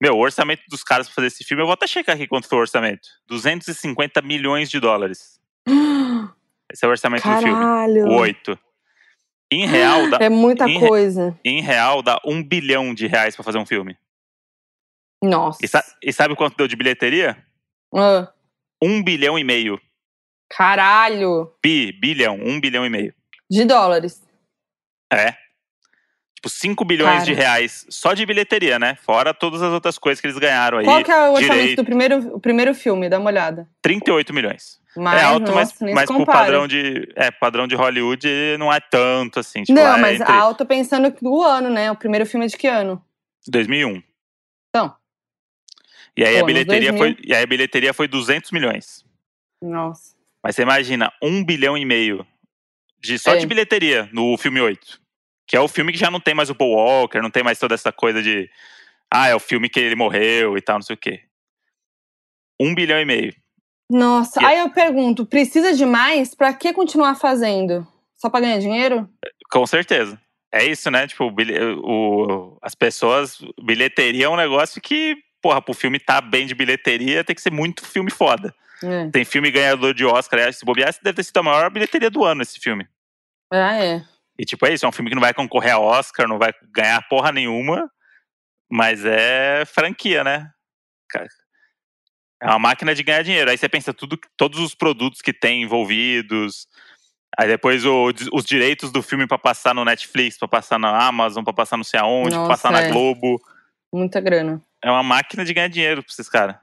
Meu, o orçamento dos caras pra fazer esse filme, eu vou até checar aqui quanto foi o orçamento. 250 milhões de dólares. Esse é o orçamento do filme. Caralho. O 8. Em real, dá, É muita em coisa. em real, dá um bilhão de reais pra fazer um filme. Nossa. E, sa- e sabe quanto deu de bilheteria? Ah, Um bilhão e meio. caralho. Bi, bilhão, um bilhão e meio. De dólares. É. Tipo, 5 bilhões Cara. de reais só de bilheteria, né? Fora todas as outras coisas que eles ganharam aí. Qual que é o orçamento direito. do primeiro, o primeiro filme? Dá uma olhada. 38 milhões. Mas, é alto, nossa, mas, mas pro padrão de. É, padrão de Hollywood não é tanto assim. Tipo, Não, é mas entre alto pensando que o ano, né? O primeiro filme é de que ano? 2001. E aí, Pô, a bilheteria 2000. foi, e aí a bilheteria foi 200 milhões. Nossa. Mas você imagina, um bilhão e meio de, só É. de bilheteria no filme 8. Que é o filme que já não tem mais o Paul Walker, não tem mais toda essa coisa de. Ah, é o filme que ele morreu e tal, não sei o quê. Um bilhão e meio. Nossa, E- aí eu pergunto, precisa de mais? Pra que continuar fazendo? Só pra ganhar dinheiro? Com certeza. É isso, né? Tipo, o o- as pessoas. Bilheteria é um negócio que, porra, pro filme tá bem de bilheteria, tem que ser muito filme foda. É. Tem filme ganhador de Oscar, aliás, se bobear, deve ter sido a maior bilheteria do ano, esse filme. Ah, é. E tipo, é isso, é um filme que não vai concorrer a Oscar, não vai ganhar porra nenhuma, mas é franquia, né? É uma máquina de ganhar dinheiro. Aí você pensa tudo, todos os produtos que tem envolvidos. Aí depois o- os direitos do filme pra passar no Netflix, pra passar na Amazon, pra passar não sei aonde, pra Nossa, passar na é. Globo. Muita grana. É uma máquina de ganhar dinheiro pra esses caras.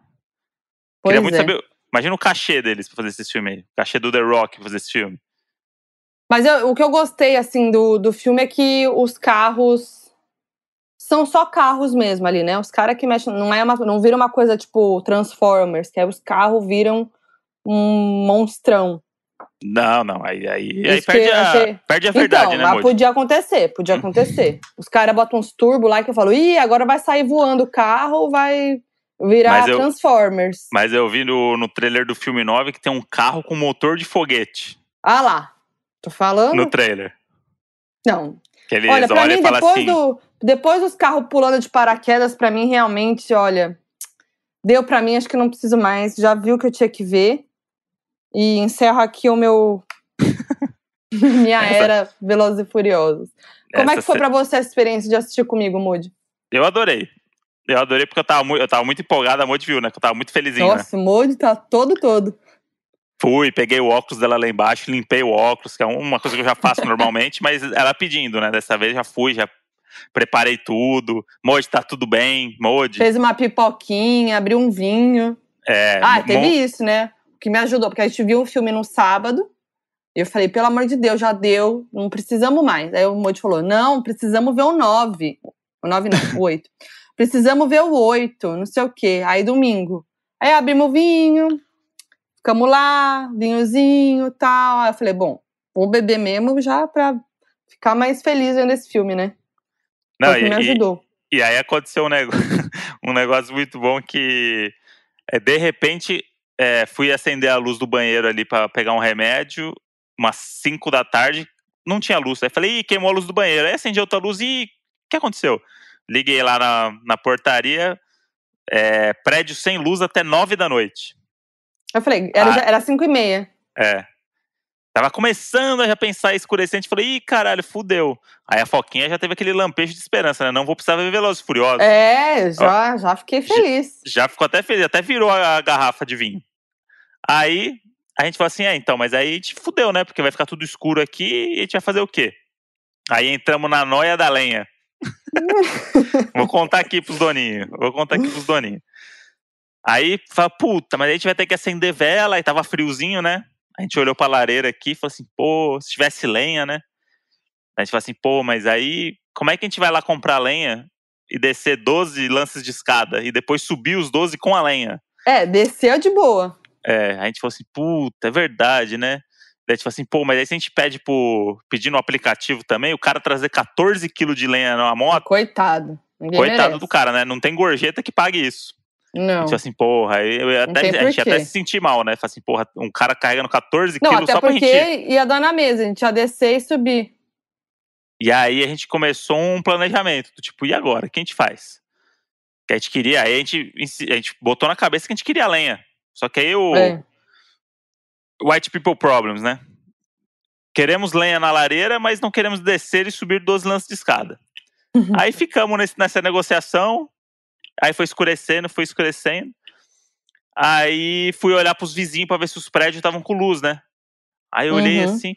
Queria muito é. saber. Imagina o cachê deles pra fazer esse filme aí. O cachê do The Rock pra fazer esse filme. Mas eu- o que eu gostei, assim, do, do filme é que os carros são só carros mesmo ali, né? Os caras que mexem. Não, é uma, não vira uma coisa tipo Transformers, que aí os carros viram um monstrão. Não, não. Aí, aí, aí perde, a, achei- perde a verdade, então, né, mas podia acontecer, podia acontecer. Os caras botam uns turbo lá que eu falo, ih, agora vai sair voando o carro, vai virar Mas eu- Transformers. Mas eu vi no, no trailer do filme 9 que tem um carro com motor de foguete Ah lá, tô falando? no trailer. Não. Que eles Olha, pra mim, depois, assim. do, depois dos carros pulando de paraquedas, pra mim, realmente, olha, deu pra mim, acho que não preciso mais. Já vi o que eu tinha que ver. E encerro aqui o meu. Minha Essa- era Velozes e Furiosos. Como é essa que foi ce- pra você a experiência de assistir comigo, Moody? Eu adorei. Eu adorei porque eu tava, mu- eu tava muito empolgado, a Moody viu, né? Que eu tava muito felizinho, né? Nossa, o Moody tá todo, todo. Fui, peguei o óculos dela lá embaixo, limpei o óculos, que é uma coisa que eu já faço normalmente, mas ela pedindo, né? Dessa vez já fui, já preparei tudo. Moody, tá tudo bem? Moody. Fez uma pipoquinha, abriu um vinho. É, Ah, teve isso, né? Que me ajudou, porque a gente viu um filme no sábado. E eu falei, pelo amor de Deus, já deu, não precisamos mais. Aí o Moody falou: não, precisamos ver o 9. O 9 não, o 8. Precisamos ver o 8, não sei o quê. Aí domingo. Aí abrimos o vinho, ficamos lá, vinhozinho e tal. Aí eu falei, bom, vou beber mesmo já pra ficar mais feliz vendo esse filme, né? Não, Foi que me e- e- ajudou. E aí aconteceu um negócio, um negócio muito bom que, é, de repente, é, fui acender a luz do banheiro ali pra pegar um remédio, umas 5 da tarde, não tinha luz. Aí falei, ih, queimou a luz do banheiro. Aí acendi outra luz e o que aconteceu? Liguei lá na, na portaria, é, prédio sem luz até nove da noite. Eu falei, era, Ah. era cinco e meia. É. Tava começando a já pensar em escurecer, a gente falou, ih, caralho, fudeu. Aí a Foquinha já teve aquele lampejo de esperança, né? Não vou precisar ver Velozes e Furiosos. É, já, já fiquei feliz. Já ficou até feliz, até virou a garrafa de vinho. Aí a gente falou assim, é, então, mas aí a gente fudeu, né? Porque vai ficar tudo escuro aqui e a gente vai fazer o quê? Aí entramos na noia da lenha. Vou contar aqui pros doninhos. Vou contar aqui pros doninhos. Aí fala, puta, mas aí a gente vai ter que acender vela, e tava friozinho, né? A gente olhou pra lareira aqui e falou assim, pô, se tivesse lenha, né? A gente falou assim, pô, mas aí como é que a gente vai lá comprar lenha e descer 12 lances de escada e depois subir os 12 com a lenha? É, desceu de boa. É, a gente falou assim, puta, é verdade, né? Daí a gente falou assim, pô, mas aí se a gente pede pro. pedir no aplicativo também, o cara trazer 14 quilos de lenha numa moto, Coitado. Coitado merece. do cara, né? Não tem gorjeta que pague isso. A Não. gente falou assim, porra, eu até, a gente até se sentir mal, né? Falei assim, porra, um cara carregando 14 Não, quilos até só pra porque gente. ia dar na mesa, a gente ia descer e subir. E aí a gente começou um planejamento, do tipo, e agora? O que a gente faz? Que a gente queria, aí a gente, a gente botou na cabeça que a gente queria lenha. Só que aí o. É. White people problems, né? Queremos lenha na lareira, mas não queremos descer e subir 12 lances de escada. aí ficamos nesse- nessa negociação, aí foi escurecendo, foi escurecendo. Aí fui olhar pros vizinhos pra ver se os prédios estavam com luz, né? Aí eu olhei Uhum. assim.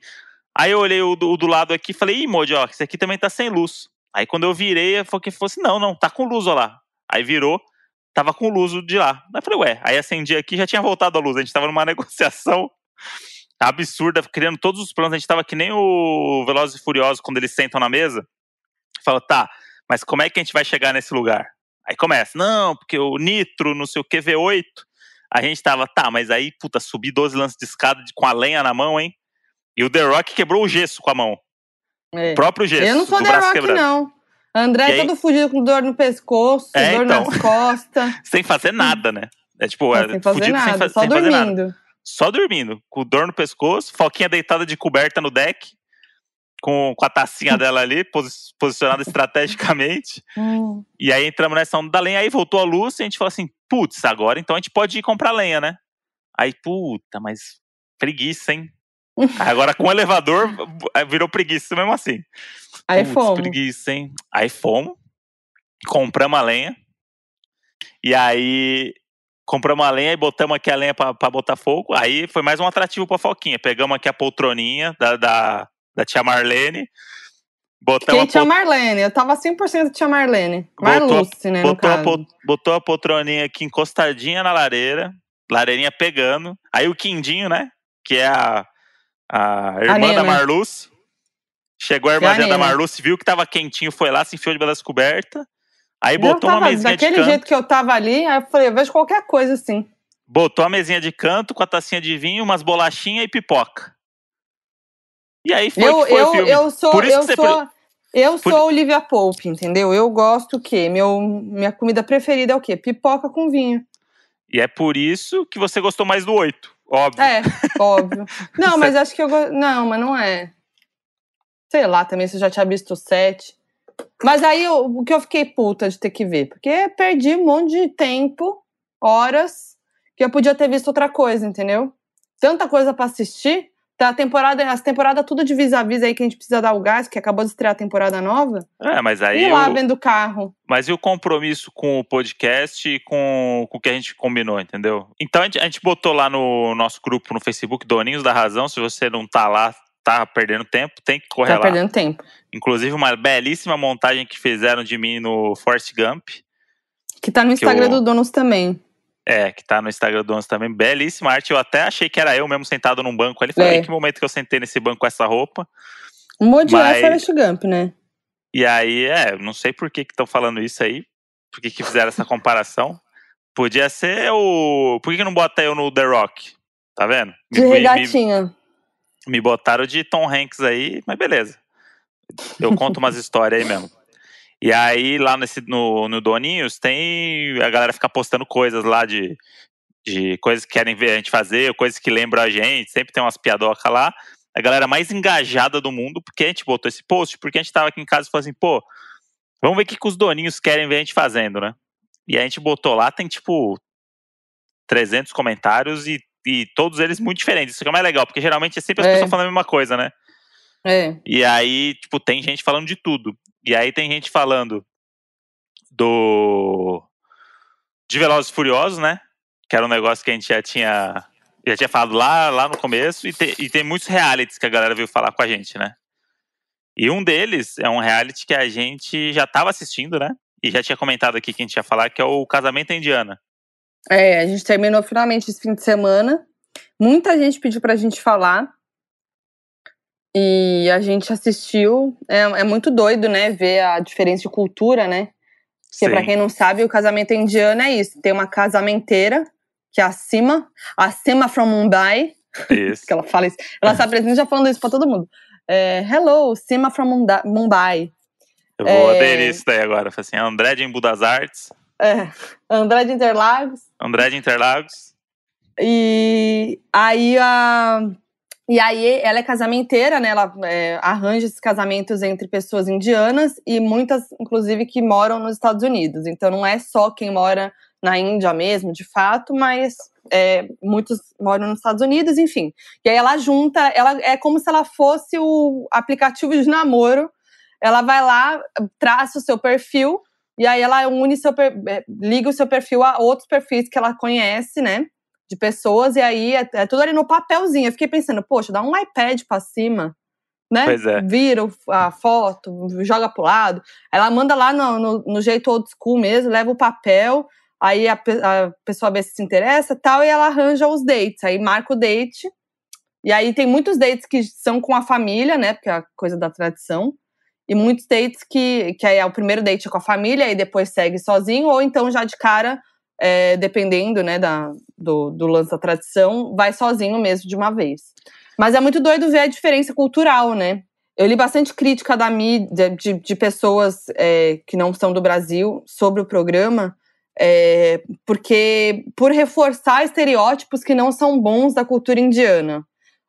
Aí eu olhei o do, o do lado aqui e falei, ih, Modi, ó, esse aqui também tá sem luz. Aí quando eu virei, falei que fosse, não, não, tá com luz, ó lá. Aí virou, tava com luz de lá. Aí eu falei, ué, aí acendi aqui já tinha voltado a luz. A gente tava numa negociação absurda, criando todos os planos. A gente tava que nem o Velozes e Furiosos quando eles sentam na mesa. Falou, tá, mas como é que a gente vai chegar nesse lugar? Aí começa, não, porque o Nitro, não sei o que, V8. A gente tava, tá, mas aí, puta, subi 12 lances de escada com a lenha na mão, hein? E o The Rock quebrou o gesso com a mão. É. O próprio gesso. Eu não sou The Rock, quebrado. não. André E aí- todo fudido com dor no pescoço, É, dor então. nas costas. Sem fazer nada, né? É tipo, é, sem fazer nada, sem, fa- só sem fazer nada. dormindo. Só dormindo, com dor no pescoço, Foquinha deitada de coberta no deck, com, com a tacinha dela ali, posi- posicionada estrategicamente. Hum. E aí entramos nessa onda da lenha, aí voltou a luz e a gente falou assim, putz, agora então a gente pode ir comprar lenha, né? Aí, puta, mas preguiça, hein? Agora com o elevador eh, virou preguiça mesmo assim. Aí Putz, fomos. preguiça, hein? Aí fomos, compramos a lenha, e aí compramos a lenha e botamos aqui a lenha pra, pra botar fogo. Aí foi mais um atrativo pra Foquinha. Pegamos aqui a poltroninha da, da, da tia Marlene, botamos Quem a tinha pol- Marlene? Eu tava 100% tia Marlene. A- Marluce, né, botou, a, botou a poltroninha aqui encostadinha na lareira, lareirinha pegando. Aí o Quindinho, né? Que é a, a irmã da Nena. Marluce. Chegou a E a irmãzinha da. Marluce, viu que tava quentinho, foi lá, se enfiou de das cobertas. Aí Eu botou uma tava mesinha de daquele canto. jeito que eu tava ali, aí eu falei, eu vejo qualquer coisa assim. Botou a mesinha de canto com a tacinha de vinho, umas bolachinhas e pipoca. E aí foi eu, foi eu, o filme. eu sou, Por isso eu que você sou, eu por- sou Olivia Pope, entendeu? Eu gosto o quê? Meu, minha comida preferida é o quê? Pipoca com vinho. E é por isso que você gostou mais do 8, óbvio. É, óbvio. Não, mas acho que eu gosto. Não, mas não é. Sei lá também se eu já tinha visto o 7. Mas aí eu- o que eu fiquei puta de ter que ver? Porque perdi um monte de tempo, horas, que eu podia ter visto outra coisa, entendeu? Tanta coisa pra assistir. Tá a temporada, as temporadas tudo de vis-a-vis aí que a gente precisa dar o gás, que acabou de estrear a temporada nova. É, mas aí e lá o- vendo carro. Mas e o compromisso com o podcast e com, com o que a gente combinou, entendeu? Então a gente, a gente botou lá no nosso grupo no Facebook, Doninhos da Razão. Se você não tá lá, tá perdendo tempo, tem que correr Tá lá. perdendo tempo. Inclusive, uma belíssima montagem que fizeram de mim no Force Gump. Que tá no Instagram o- do Donos também. É, que tá no Instagram do Donos também. Belíssima arte. Eu até achei que era eu mesmo sentado num banco ali. Falei, É. "Em que momento que eu sentei nesse banco com essa roupa? O Modi Mas- é Forrest Gump, né? E aí, é, não sei por que estão falando isso aí. Por que, que fizeram essa comparação? Podia ser o. Por que, que não bota eu no The Rock? Tá vendo? De Me- me- regatinha. Me botaram de Tom Hanks aí, mas beleza. Eu conto umas histórias aí mesmo. E aí, lá nesse, no, no Doninhos, tem. A galera fica postando coisas lá de, de coisas que querem ver a gente fazer, coisas que lembram a gente. Sempre tem umas piadocas lá. A galera mais engajada do mundo, porque a gente botou esse post, porque a gente tava aqui em casa e falou assim, pô, vamos ver o que, que os doninhos querem ver a gente fazendo, né? E a gente botou lá, tem tipo 300 comentários e, e todos eles muito diferentes. Isso que é mais legal, porque geralmente é sempre as É. pessoas falando a mesma coisa, né? É. E aí, tipo, tem gente falando de tudo. E aí tem gente falando do. De Velozes Furiosos, né? Que era um negócio que a gente já tinha. Já tinha falado lá, lá no começo. E tem, e tem muitos realities que a galera veio falar com a gente, né? E um deles é um reality que a gente já tava assistindo, né? E já tinha comentado aqui que a gente ia falar, que é o Casamento Indiana. É, a gente terminou finalmente esse fim de semana. Muita gente pediu pra gente falar. E a gente assistiu. É, é muito doido, né? Ver a diferença de cultura, né? Porque, pra Sim. quem não sabe, o casamento indiano é isso. Tem uma casamenteira, que é a Sima, a Sima from Mumbai, Isso. que ela fala isso. Ela se apresenta já falando isso pra todo mundo. É, Hello, Sima from Mumbai. Eu vou É. aderir isso daí agora. Assim, André de Embu das Artes, É, André de Interlagos. André de Interlagos. E aí a. E aí ela é casamenteira, né? Ela é, arranja esses casamentos entre pessoas indianas e muitas, inclusive, que moram nos Estados Unidos. Então não é só quem mora na Índia mesmo, de fato, mas é, muitos moram nos Estados Unidos, enfim. E aí ela junta, ela é como se ela fosse o aplicativo de namoro. Ela vai lá, traça o seu perfil e aí ela une seu eh, liga o seu perfil a outros perfis que ela conhece, né? De pessoas, e aí é, é tudo ali no papelzinho. Eu fiquei pensando, poxa, dá um iPad pra cima, né? Pois é. Vira a foto, joga pro lado. Ela manda lá no, no, no jeito old school mesmo, leva o papel, aí a, a pessoa vê se se interessa tal, e ela arranja os dates. Aí marca o date. E aí tem muitos dates que são com a família, né? Porque é a coisa da tradição. E muitos dates que, que aí é o primeiro date com a família e depois segue sozinho, ou então já de cara, é, dependendo né, da, do, do lance da tradição, vai sozinho mesmo de uma vez. Mas é muito doido ver a diferença cultural, né? Eu li bastante crítica da mídia, de, de pessoas é, que não são do Brasil sobre o programa, é, porque por reforçar estereótipos que não são bons da cultura indiana.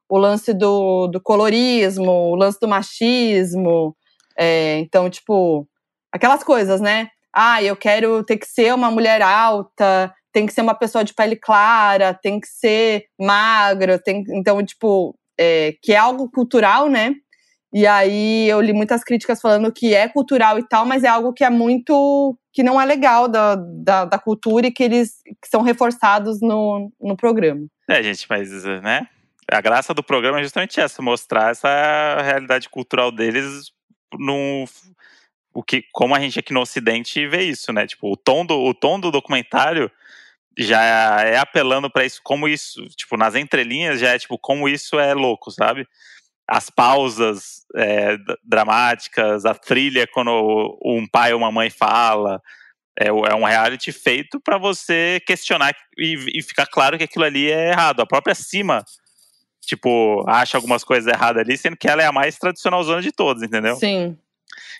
O lance do, do colorismo, o lance do machismo, é, então, tipo, aquelas coisas, né? Ah, eu quero ter que ser uma mulher alta, tem que ser uma pessoa de pele clara, tem que ser magra, tem, então, tipo, é, que é algo cultural, né? E aí eu li muitas críticas falando que é cultural e tal, mas é algo que é muito. que não é legal da, da, da cultura e que eles que são reforçados no, no programa. É, gente, mas, né? A graça do programa é justamente essa, mostrar essa realidade cultural deles no o que como a gente aqui no ocidente vê isso, né? Tipo, o tom do o tom do documentário já é apelando pra isso, como isso, tipo, nas entrelinhas já é tipo como isso é louco, sabe? As pausas é, dramáticas, a trilha quando um pai ou uma mãe fala, é, é um reality feito pra você questionar e, e ficar claro que aquilo ali é errado. A própria Cima, tipo, acha algumas coisas erradas ali, sendo que ela é a mais tradicional zona de todas, entendeu? Sim.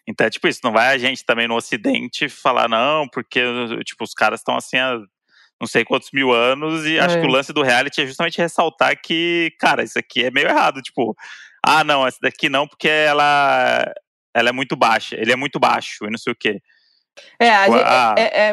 Então é tipo isso, não vai a gente também no ocidente falar, não, porque tipo, os caras estão assim há não sei quantos mil anos, e acho É. que o lance do reality é justamente ressaltar que, cara, isso aqui é meio errado, tipo, ah, não, essa daqui não, porque ela, ela é muito baixa, ele é muito baixo, e não sei o quê. É, a Tipo, gente, ah, é, é,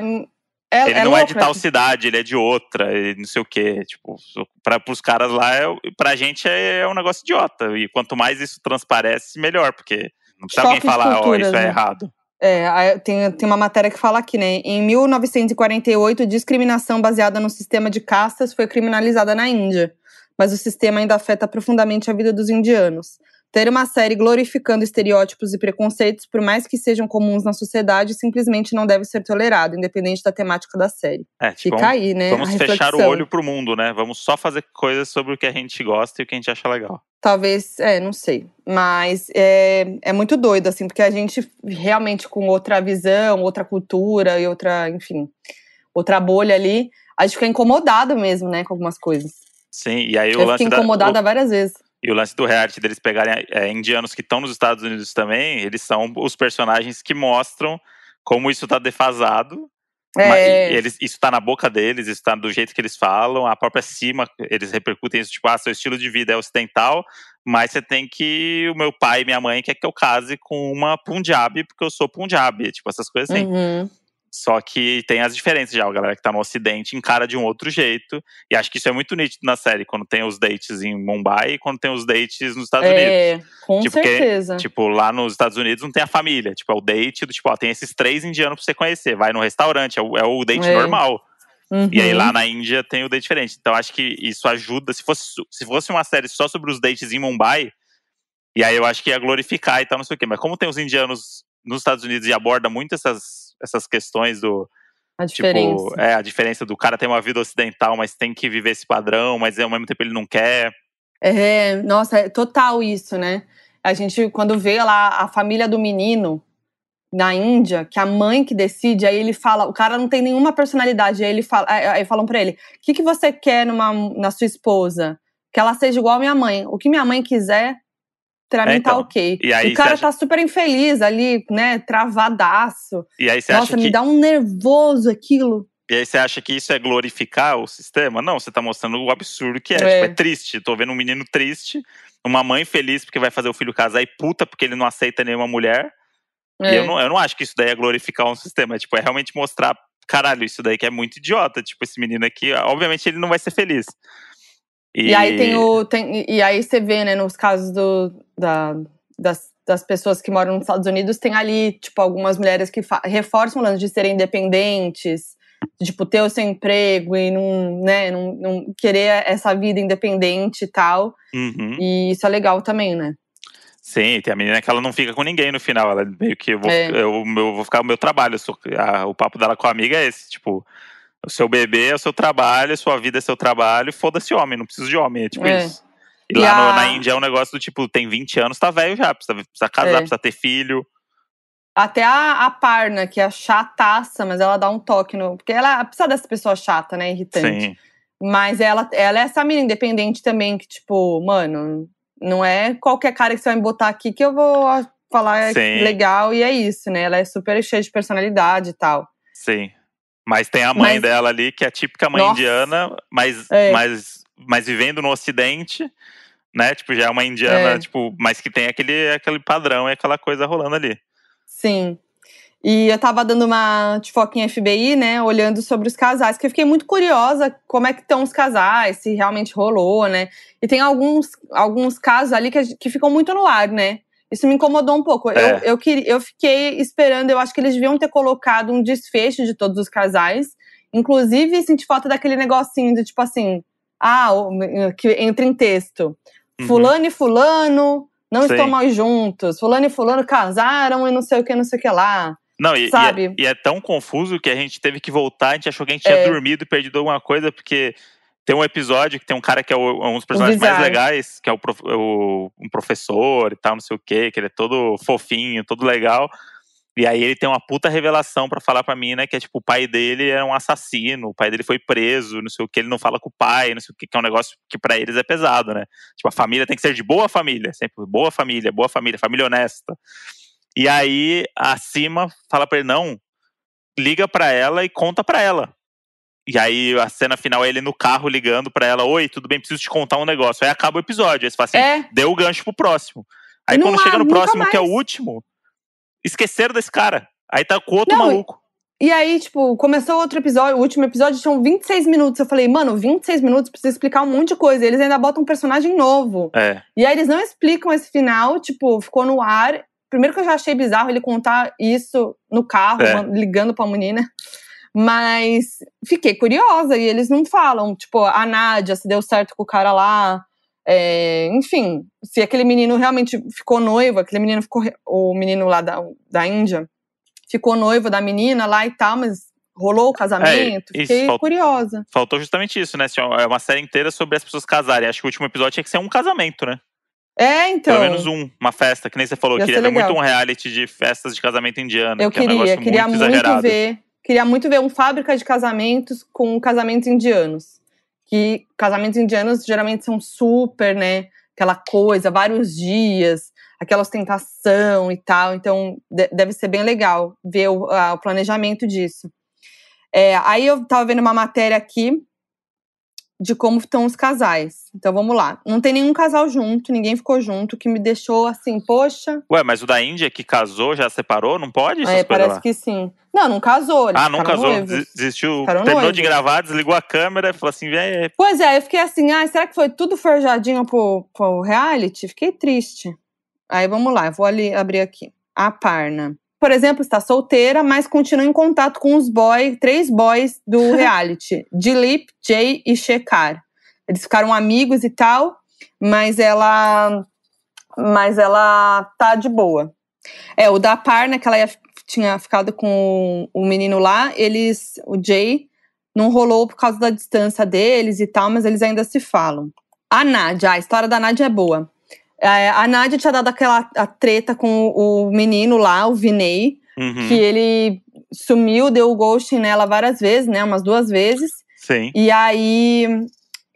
é, ele é não é louco, de né? tal cidade, ele é de outra, e não sei o quê. Tipo, para os caras lá, é, pra gente é, um negócio idiota. E quanto mais isso transparece, melhor, porque não precisa alguém falar, ó, culturas, isso é né? errado. É, tem, tem uma matéria que fala aqui, né? Em 1948, discriminação baseada no sistema de castas foi criminalizada na Índia, mas o sistema ainda afeta profundamente a vida dos indianos. Ter uma série glorificando estereótipos e preconceitos, por mais que sejam comuns na sociedade, simplesmente não deve ser tolerado, independente da temática da série. É, tipo, Fica aí, né? Vamos fechar o olho pro mundo, né? Vamos só fazer coisas sobre o que a gente gosta e o que a gente acha legal. Talvez, é, não sei. Mas é, é muito doido, assim, porque a gente realmente com outra visão, outra cultura e outra, enfim, outra bolha ali, a gente fica incomodado mesmo, né, com algumas coisas. Sim, e aí o Eu lance fiquei da, incomodada o, várias vezes. E o lance do reality deles pegarem é, indianos que estão nos Estados Unidos também, eles são os personagens que mostram como isso tá defasado. É, eles, isso tá na boca deles, isso tá do jeito que eles falam, a própria cima, eles repercutem isso, tipo, ah, seu estilo de vida é ocidental, mas você tem que. O meu pai e minha mãe quer que eu case com uma Punjabi, porque eu sou Punjabi. Tipo, essas coisas assim. uhum. Só que tem as diferenças já. A galera que tá no Ocidente encara de um outro jeito. E acho que isso é muito nítido na série, quando tem os dates em Mumbai e quando tem os dates nos Estados é, Unidos. Com tipo, certeza. Que, tipo, lá nos Estados Unidos não tem a família. Tipo, é o date do tipo, ó, tem esses três indianos pra você conhecer. Vai no restaurante, é o, é o date É. normal. Uhum. E aí lá na Índia tem o date diferente. Então acho que isso ajuda. Se fosse, se fosse uma série só sobre os dates em Mumbai, e aí eu acho que ia glorificar e tal, não sei o quê. Mas como tem os indianos nos Estados Unidos e aborda muito essas, essas questões do. A diferença. Tipo, é, a diferença do cara ter uma vida ocidental, mas tem que viver esse padrão, mas ao mesmo tempo ele não quer. É, nossa, é total isso, né? A gente, quando vê lá a família do menino na Índia, que a mãe que decide, aí ele fala, o cara não tem nenhuma personalidade, aí ele fala, aí aí falam pra ele, o que, que você quer numa, na sua esposa? Que ela seja igual a minha mãe. O que minha mãe quiser, pra É, mim tá então. ok. E aí o cara você acha- tá super infeliz ali, né, travadaço. E aí você Nossa, acha me que. dá um nervoso aquilo. E aí você acha que isso é glorificar o sistema? Não, você tá mostrando o absurdo que é. É. Tipo, é triste. Tô vendo um menino triste, uma mãe feliz porque vai fazer o filho casar e puta porque ele não aceita nenhuma mulher. E É. eu não, eu não acho que isso daí é glorificar um sistema. É, tipo, é realmente mostrar, caralho, isso daí que é muito idiota. Tipo, esse menino aqui, obviamente ele não vai ser feliz. E aí tem o. Tem, e aí você vê, né, nos casos do, da, das, das pessoas que moram nos Estados Unidos, tem ali, tipo, algumas mulheres que reforçam o lance de serem independentes, de, tipo, ter o seu emprego e não, né, não, não querer essa vida independente e tal. Uhum. E isso é legal também, né? Sim, tem a menina que ela não fica com ninguém no final. Ela meio que eu vou, É. eu, eu vou ficar o meu trabalho. eu sou- a- o papo dela com a amiga é esse, tipo, o seu bebê é o seu trabalho, a sua vida é seu trabalho, foda-se homem, não preciso de homem, é tipo É. isso. E, E lá no- a- na Índia é um negócio do tipo, tem 20 anos, tá velho já, precisa, precisa casar, É. precisa ter filho. Até a, a Parna, que é chataça, mas ela dá um toque no. Porque ela precisa dessa pessoa chata, né? Irritante. Sim. Mas ela, ela é essa menina independente também, que, tipo, mano, não é qualquer cara que você vai me botar aqui que eu vou falar Sim. legal e é isso, né? Ela é super cheia de personalidade e tal. Sim. Mas tem a mãe Mas- dela ali, que é a típica mãe Nossa. indiana, mas, É. mas, mas vivendo no ocidente, né? Tipo, já é uma indiana, É. tipo, mas que tem aquele, aquele padrão e aquela coisa rolando ali. Sim. E eu tava dando uma de foca em FBI, né? Olhando sobre os casais, que eu fiquei muito curiosa como é que estão os casais, se realmente rolou, né? E tem alguns, alguns casos ali que, que ficam muito no ar, né? Isso me incomodou um pouco. Eu, É. eu, queria, eu fiquei esperando, eu acho que eles deviam ter colocado um desfecho de todos os casais. Inclusive, senti falta daquele negocinho de tipo assim, ah, que entra em texto. Uhum. Fulano e fulano não Sim. estão mais juntos. Fulano e fulano casaram e não sei o que, não sei o que lá. Não, e, e é- Sabe? E, é, tão confuso que a gente teve que voltar, a gente achou que a gente tinha É. dormido e perdido alguma coisa, porque tem um episódio que tem um cara que é o- um dos personagens mais legais, que é o, prof- o- um professor e tal, não sei o quê, que ele é todo fofinho, todo legal. E aí ele tem uma puta revelação pra falar pra mim, né? Que é tipo, o pai dele é um assassino, o pai dele foi preso, não sei o que, ele não fala com o pai, não sei o que, que é um negócio que pra eles é pesado, né? Tipo, a família tem que ser de boa família, sempre boa família, boa família, família honesta. E aí, acima, fala pra ele, não, liga pra ela e conta pra ela. E aí, a cena final é ele no carro ligando pra ela, oi, tudo bem, preciso te contar um negócio. Aí acaba o episódio, aí você fala assim, É, deu o gancho pro próximo. Aí E não quando há- chega no próximo, que é o mais. último, esqueceram desse cara. Aí tá com outro Não, maluco. e aí, tipo, começou outro episódio, o último episódio tinham 26 minutos. Eu falei, mano, 26 minutos precisa explicar um monte de coisa. Eles ainda botam um personagem novo. É, E aí eles não explicam esse final, tipo, ficou no ar. Primeiro que eu já achei bizarro ele contar isso no carro, É. ligando pra menina. Mas fiquei curiosa e eles não falam, tipo, a Nádia se deu certo com o cara lá. É, enfim, se aquele menino realmente ficou noivo, aquele menino ficou. O menino lá da, da Índia ficou noivo da menina lá e tal, mas rolou o casamento. isso, fiquei falta- curiosa. faltou justamente isso, né? Assim, É uma série inteira sobre as pessoas casarem. Acho que o último episódio tinha que ser um casamento, né? É, então. Pelo menos um, uma festa, que nem você falou. Ia Queria ver muito um reality de festas de casamento indiano. Eu que é um queria, queria muito muito, exagerado. ver. Queria muito ver um fábrica de casamentos com casamentos indianos. Que casamentos indianos geralmente são super, né? Aquela coisa, vários dias, aquela ostentação e tal. Então, de- deve ser bem legal ver o, a- o planejamento disso. É, aí eu tava vendo uma matéria aqui de como estão os casais. Então vamos lá. Não tem nenhum casal junto, ninguém ficou junto, que me deixou assim, poxa. Ué, mas o da Índia que casou já separou? Não pode? É, parece lá? que sim. Não, não casou. Ah, não casou. Noivos. Desistiu. Ficaram terminou noivos. de gravar, desligou a câmera e falou assim: vem. Pois é, eu fiquei assim, ah, será que foi tudo forjadinho pro, pro reality? Fiquei triste. Aí vamos lá, eu vou ali abrir aqui. A Parna por exemplo, está solteira, mas continua em contato com os boys, três boys do reality: Dilip, Jay e Shekar. Eles ficaram amigos e tal, mas ela mas ela tá de boa. É, o da Parna, que ela ia, tinha ficado com o menino lá, eles, o Jay, não rolou por causa da distância deles e tal, mas eles ainda se falam. A Nádia, a história da Nádia é boa. É, a Nádia tinha dado aquela a treta com o menino lá, o Vinei, uhum. que ele sumiu, deu o ghosting nela várias vezes, né? Umas duas vezes. Sim. E aí,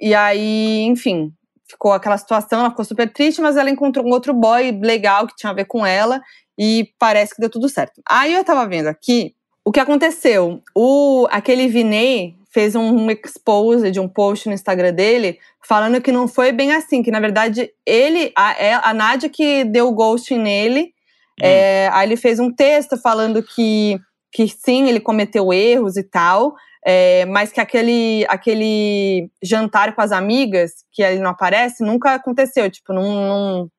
e aí, enfim, ficou aquela situação, ela ficou super triste, mas ela encontrou um outro boy legal que tinha a ver com ela e parece que deu tudo certo. Aí eu tava vendo aqui o que aconteceu. O aquele Vinei fez um expose de um post no Instagram dele falando que não foi bem assim, que na verdade ele, a, é, a Nádia que deu o ghosting nele, hum. é, aí ele fez um texto falando que, que sim, ele cometeu erros e tal, é, mas que aquele, aquele jantar com as amigas, que ele não aparece, nunca aconteceu, tipo, não,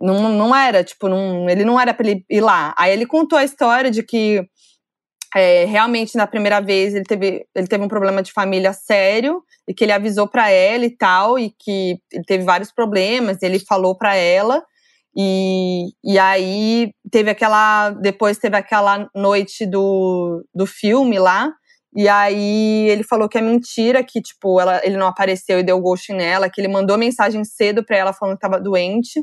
não, não, não era, tipo, não, ele não era pra ele ir lá. Aí ele contou a história de que é, realmente na primeira vez ele teve, ele teve um problema de família sério e que ele avisou para ela e tal e que ele teve vários problemas ele falou para ela. E, e aí teve aquela depois teve aquela noite do, do filme lá e aí ele falou que é mentira que tipo ela, ele não apareceu e deu ghost nela que ele mandou mensagem cedo para ela falando que estava doente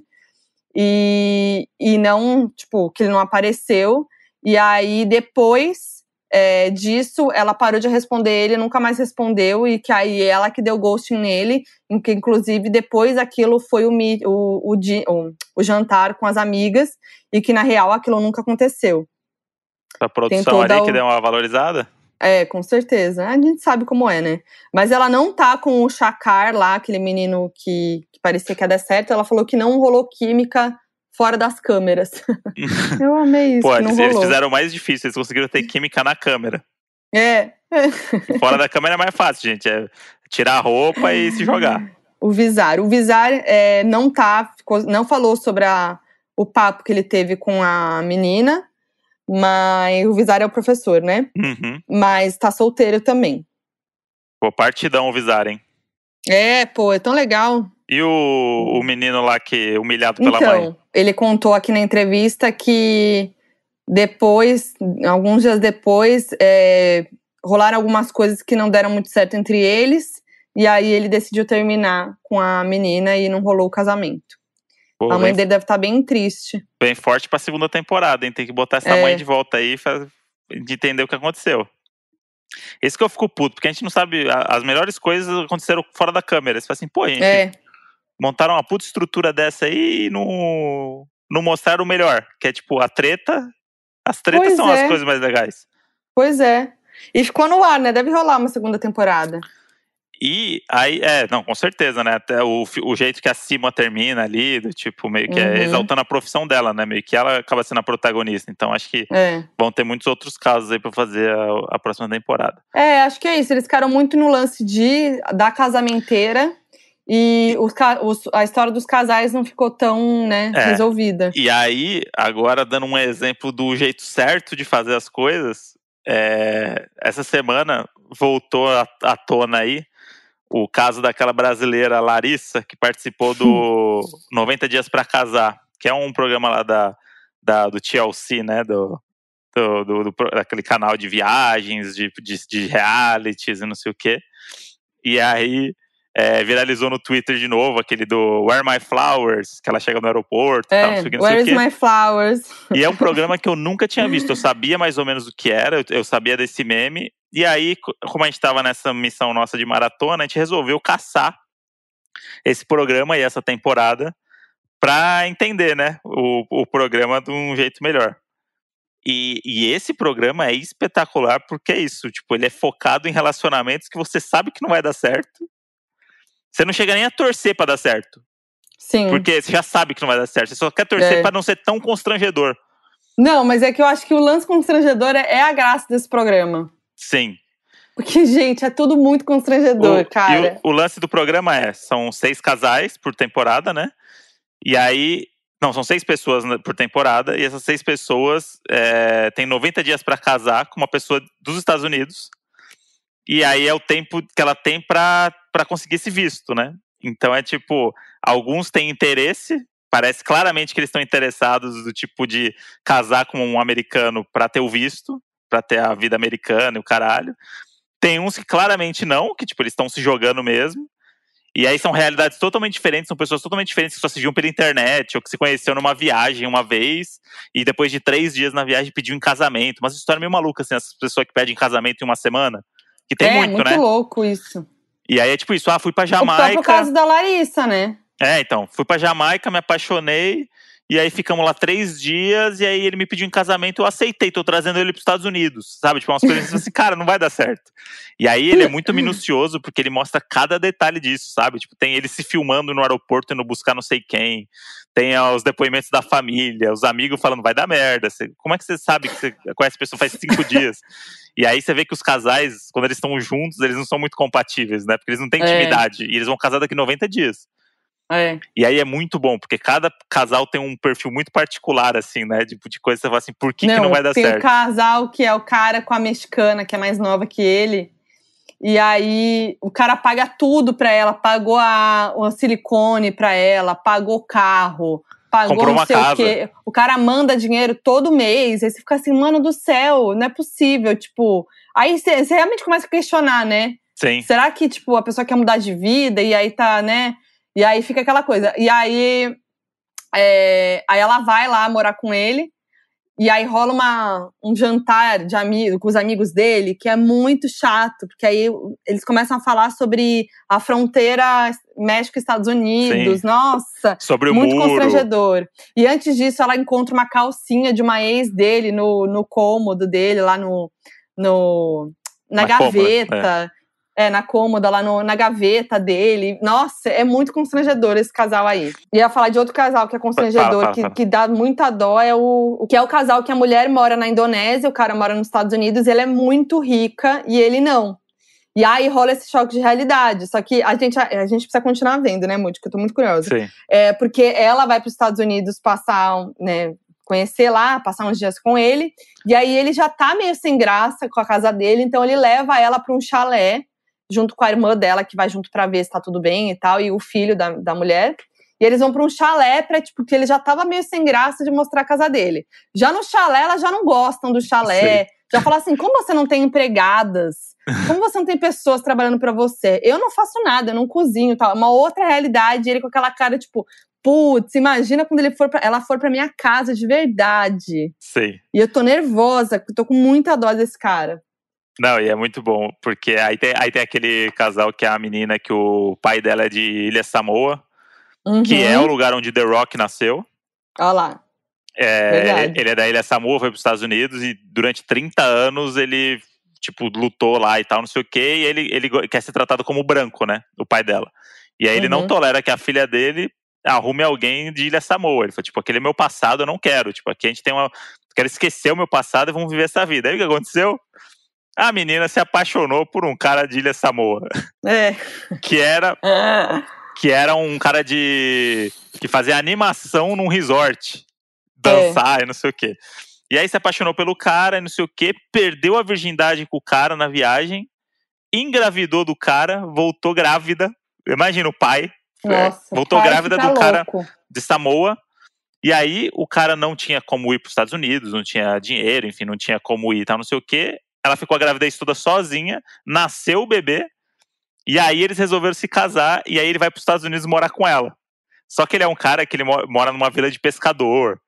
e, e não tipo que ele não apareceu. E aí depois é, disso, ela parou de responder ele, nunca mais respondeu, e que aí ela que deu ghosting nele, em que inclusive depois aquilo foi o, o, o, o jantar com as amigas, e que na real aquilo nunca aconteceu. A produção ali que deu uma valorizada? É, com certeza. A gente sabe como é, né? Mas ela não tá com o Chakar lá, aquele menino que, que parecia que ia dar certo. Ela falou que não rolou química fora das câmeras. eu amei isso. Pô, eles, eles fizeram o mais difícil, eles conseguiram ter química na câmera. É. fora da câmera é mais fácil, gente. É tirar a roupa e se jogar. O Vizar. O Vizar é, não tá, ficou, não falou sobre a, o papo que ele teve com a menina, mas o Vizar é o professor, né? Uhum. Mas tá solteiro também. Pô, partidão o Vizar, hein? É, pô, é tão legal. E o, o menino lá que humilhado pela então, mãe? Ele contou aqui na entrevista que depois, alguns dias depois, é, rolaram algumas coisas que não deram muito certo entre eles. E aí ele decidiu terminar com a menina e não rolou o casamento. Pô, a mãe bem, dele deve estar tá bem triste. Bem forte pra segunda temporada, hein? Tem que botar essa é. mãe de volta aí de entender o que aconteceu. Esse que eu fico puto, porque a gente não sabe. As melhores coisas aconteceram fora da câmera. Você fala assim, pô, gente. É montaram uma puta estrutura dessa aí e não, não mostraram o melhor, que é tipo a treta. As tretas pois são é. as coisas mais legais. Pois é. E ficou no ar, né? Deve rolar uma segunda temporada. E aí, é, não, com certeza, né? Até o, o jeito que a Cima termina ali, do tipo, meio que é uhum. é exaltando a profissão dela, né? Meio que ela acaba sendo a protagonista. Então acho que é. vão ter muitos outros casos aí pra fazer a, a, próxima temporada. É, acho que é isso. Eles ficaram muito no lance de da casamenteira e os, os, a história dos casais não ficou tão né, é. resolvida. E aí, agora dando um exemplo do jeito certo de fazer as coisas, é, essa semana voltou à tona aí o caso daquela brasileira Larissa, que participou do 90 Dias para Casar, que é um programa lá da, da, do TLC, né? Do, do, do, do, daquele canal de viagens, de, de, de realities e não sei o quê. E aí é, viralizou no Twitter de novo, aquele do Where My Flowers, que ela chega no aeroporto. É, tal, não Where's My Flowers? E é um programa que eu nunca tinha visto. Eu sabia mais ou menos o que era, eu, sabia desse meme. E aí, como a gente estava nessa missão nossa de maratona, a gente resolveu caçar esse programa e essa temporada para entender, né, o, o programa de um jeito melhor. E, e, esse programa é espetacular porque é isso, tipo, ele é focado em relacionamentos que você sabe que não vai dar certo você não chega nem a torcer pra dar certo. Sim. Porque você já sabe que não vai dar certo. Você só quer torcer É. pra não ser tão constrangedor. Não, mas é que eu acho que o lance constrangedor é, é a graça desse programa. Sim. Porque, gente, é tudo muito constrangedor, O- cara. O, o lance do programa é: são seis casais por temporada, né? E aí. Não, são seis pessoas né, por temporada, e essas seis pessoas é, têm 90 dias pra casar com uma pessoa dos Estados Unidos. E aí é o tempo que ela tem pra pra conseguir esse visto, né? Então é tipo: alguns têm interesse, parece claramente que eles estão interessados do tipo de casar com um americano pra ter o visto, pra ter a vida americana e o caralho. Tem uns que claramente não, que tipo, eles estão se jogando mesmo. E aí são realidades totalmente diferentes, são pessoas totalmente diferentes que só se viam pela internet, ou que se conheceram numa viagem uma vez, e depois de três dias na viagem pediu em casamento. Mas história meio maluca, assim, essas pessoas que pedem casamento em uma semana. Que tem é, muito, muito né? louco isso. E aí é tipo isso, ah, fui pra O próprio Jamaica. caso da Larissa, né? É, então, fui pra Jamaica, me apaixonei, e aí ficamos lá três dias, e aí ele me pediu em casamento, eu aceitei, tô trazendo ele pros Estados Unidos, sabe? Tipo, umas coisas assim, cara, não vai dar certo. E aí ele é muito minucioso, porque ele mostra cada detalhe disso, sabe? Tipo, tem ele se filmando no aeroporto, indo buscar não sei quem, tem ó, os depoimentos da família, os amigos falando, vai dar merda. Você- como é que você sabe que você conhece a pessoa faz cinco dias? E aí você vê que os casais, quando eles estão juntos, eles não são muito compatíveis, né? Porque eles não têm É. intimidade, e eles vão casar daqui 90 dias. É. E aí é muito bom, porque cada casal tem um perfil muito particular, assim, né? Tipo, de coisa que você fala assim, por que não, que não vai dar tem certo? o casal que é o cara com a mexicana, que é mais nova que ele. E aí o cara paga tudo pra ela, pagou a, o silicone pra ela, pagou o carro, pagou Comprou não uma sei casa. o quê. O cara manda dinheiro todo mês. Aí você fica assim, mano do céu, não é possível. Tipo, aí você você realmente começa a questionar, né? Sim, Será que, tipo, a pessoa quer mudar de vida e aí tá, né? E aí fica aquela coisa. E aí, é, aí ela vai lá morar com ele. E aí rola uma, um jantar de amigo, com os amigos dele, que é muito chato, porque aí eles começam a falar sobre a fronteira México-Estados Unidos. Nossa, sobre o muito muro. constrangedor. E antes disso, ela encontra uma calcinha de uma ex dele no, no cômodo dele, lá no, no na, Na cômoda, gaveta. É, na cômoda, lá no- na gaveta dele. Nossa, é muito constrangedor esse casal aí. Ia falar de outro casal que é constrangedor, fala, que, fala. que dá muita dó, é o, que é o casal que a mulher mora na Indonésia, o cara mora nos Estados Unidos, ele é muito rica e ele não. E aí rola esse choque de realidade. Só que a gente, a, gente precisa continuar vendo, né, Mude? Que eu tô muito curiosa. Sim, É, porque ela vai para os Estados Unidos passar, né, conhecer lá, passar uns dias com ele. E aí ele já tá meio sem graça com a casa dele, então ele leva ela para um chalé, junto com a irmã dela, que vai junto para ver se tá tudo bem e tal, e o filho da, da mulher. E eles vão para um chalé, pra, tipo, porque ele já tava meio sem graça de mostrar a casa dele. Já no chalé, elas já não gostam do chalé. Já fala assim: como você não tem empregadas? Como você não tem pessoas trabalhando para você? Eu não faço nada, eu não cozinho tal. Uma outra realidade, ele com aquela cara, tipo, putz, imagina quando ele for pra, ela for pra minha casa de verdade. sim. E eu tô nervosa, tô com muita dó desse cara. Não, e é muito bom, porque aí tem, aí tem aquele casal que é a menina que o pai dela é de Ilha Samoa, que Uhum. é o lugar onde The Rock nasceu. Olha lá. É, ele, ele é da Ilha Samoa, foi para os Estados Unidos e durante 30 anos ele, tipo, lutou lá e tal, não sei o quê, e ele, ele quer ser tratado como branco, né? O pai dela. E aí ele não Uhum. tolera que a filha dele arrume alguém de Ilha Samoa. Ele falou, tipo, aquele é meu passado, eu não quero. Tipo, aqui a gente tem uma. Quero esquecer o meu passado e vamos viver essa vida. Aí o que aconteceu? A menina se apaixonou por um cara de Ilha Samoa, É. que era, que era um cara de. que fazia animação num resort. Dançar e não sei o quê. E aí se apaixonou pelo cara e não sei o quê, perdeu a virgindade com o cara na viagem, engravidou do cara, voltou grávida. Imagina o pai. é, Nossa. voltou o pai grávida do cara louco. de Samoa. E aí o cara não tinha como ir para os Estados Unidos, não tinha dinheiro, enfim, não tinha como ir, tal, não sei o quê. Ela ficou a gravidez toda sozinha, nasceu o bebê. E aí eles resolveram se casar e aí ele vai para os Estados Unidos morar com ela. Só que ele é um cara que ele mo- mora numa vila de pescador.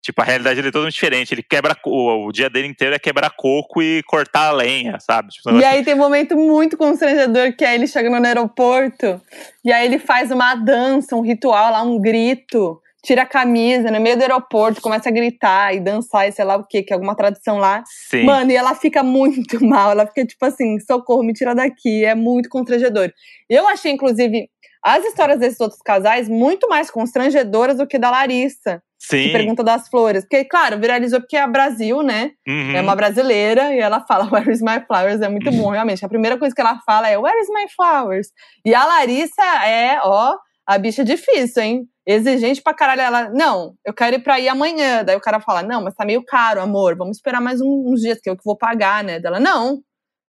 Tipo, a realidade dele é totalmente diferente. Ele quebra co- o dia dele inteiro é quebrar coco e cortar a lenha, sabe? Tipo, E aí tem um momento muito constrangedor que é ele chegando no aeroporto e aí ele faz uma dança, um ritual lá, um grito, tira a camisa no meio do aeroporto, começa a gritar e dançar e sei lá o que, que é alguma tradição lá. Sim. Mano, e ela fica muito mal, ela fica tipo assim, socorro, me tira daqui, é muito constrangedor. Eu achei, inclusive, as histórias desses outros casais muito mais constrangedoras do que da Larissa. Sim. Que pergunta das flores. Porque, claro, viralizou porque é Brasil, né? Uhum. É uma brasileira e ela fala Where is my flowers? É muito bom, realmente. A primeira coisa que ela fala é Where is my flowers? E a Larissa é, ó, a bicha difícil, hein? Exigente pra caralho. Ela, não, eu quero ir pra ir amanhã. Daí o cara fala, não, mas tá meio caro, amor. Vamos esperar mais um- uns dias que eu que vou pagar, né? Dela, não,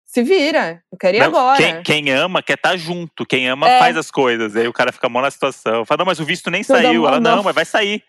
se vira. Eu quero ir Não, agora. Quem, quem ama quer estar junto. Quem ama É. faz as coisas. Aí o cara fica mó na situação. Fala, não, mas o visto nem Tudo saiu. Ela, não. não, mas vai sair.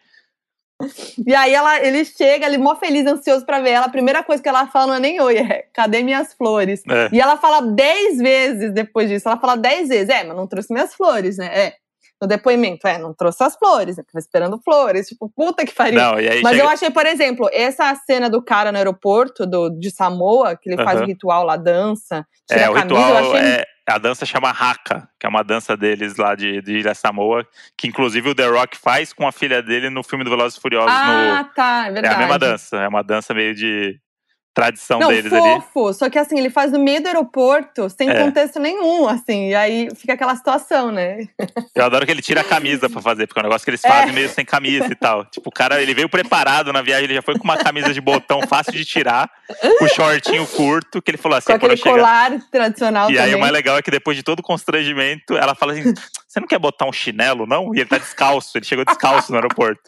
E aí ela, ele chega, ele mó feliz, ansioso pra ver ela. A primeira coisa que ela fala não é nem oi, é cadê minhas flores? É. E ela fala dez vezes depois disso. Ela fala dez vezes, é, mas não trouxe minhas flores, né? É. No depoimento, é, não trouxe as flores, né? Tava esperando flores. Tipo, puta que pariu. Não, e Mas chega... eu achei, por exemplo, essa cena do cara no aeroporto do, de Samoa, que ele faz Aham. o ritual lá, dança, tira É, a o camisa, ritual eu achei. é. A dança chama Haka, que é uma dança deles lá de, de Ilha Samoa, que inclusive o The Rock faz com a filha dele no filme do Velozes e Furiosos. Ah, no... tá, é É verdade. a mesma dança, é uma dança meio de tradição Não, deles ali. fofo. Só que assim, ele faz no meio do aeroporto, sem É. contexto nenhum, assim. E aí fica aquela situação, né? Eu adoro que ele tira a camisa pra fazer, porque é um negócio que eles É. fazem meio sem camisa e tal. Tipo, o cara, ele veio preparado na viagem, ele já foi com uma camisa de botão fácil de tirar, com o shortinho curto, que ele falou assim, Com aquele chegar... colar tradicional E aí também. o mais legal é que depois de todo o constrangimento, ela fala assim: você não quer botar um chinelo, não? E ele tá descalço, ele chegou descalço no aeroporto.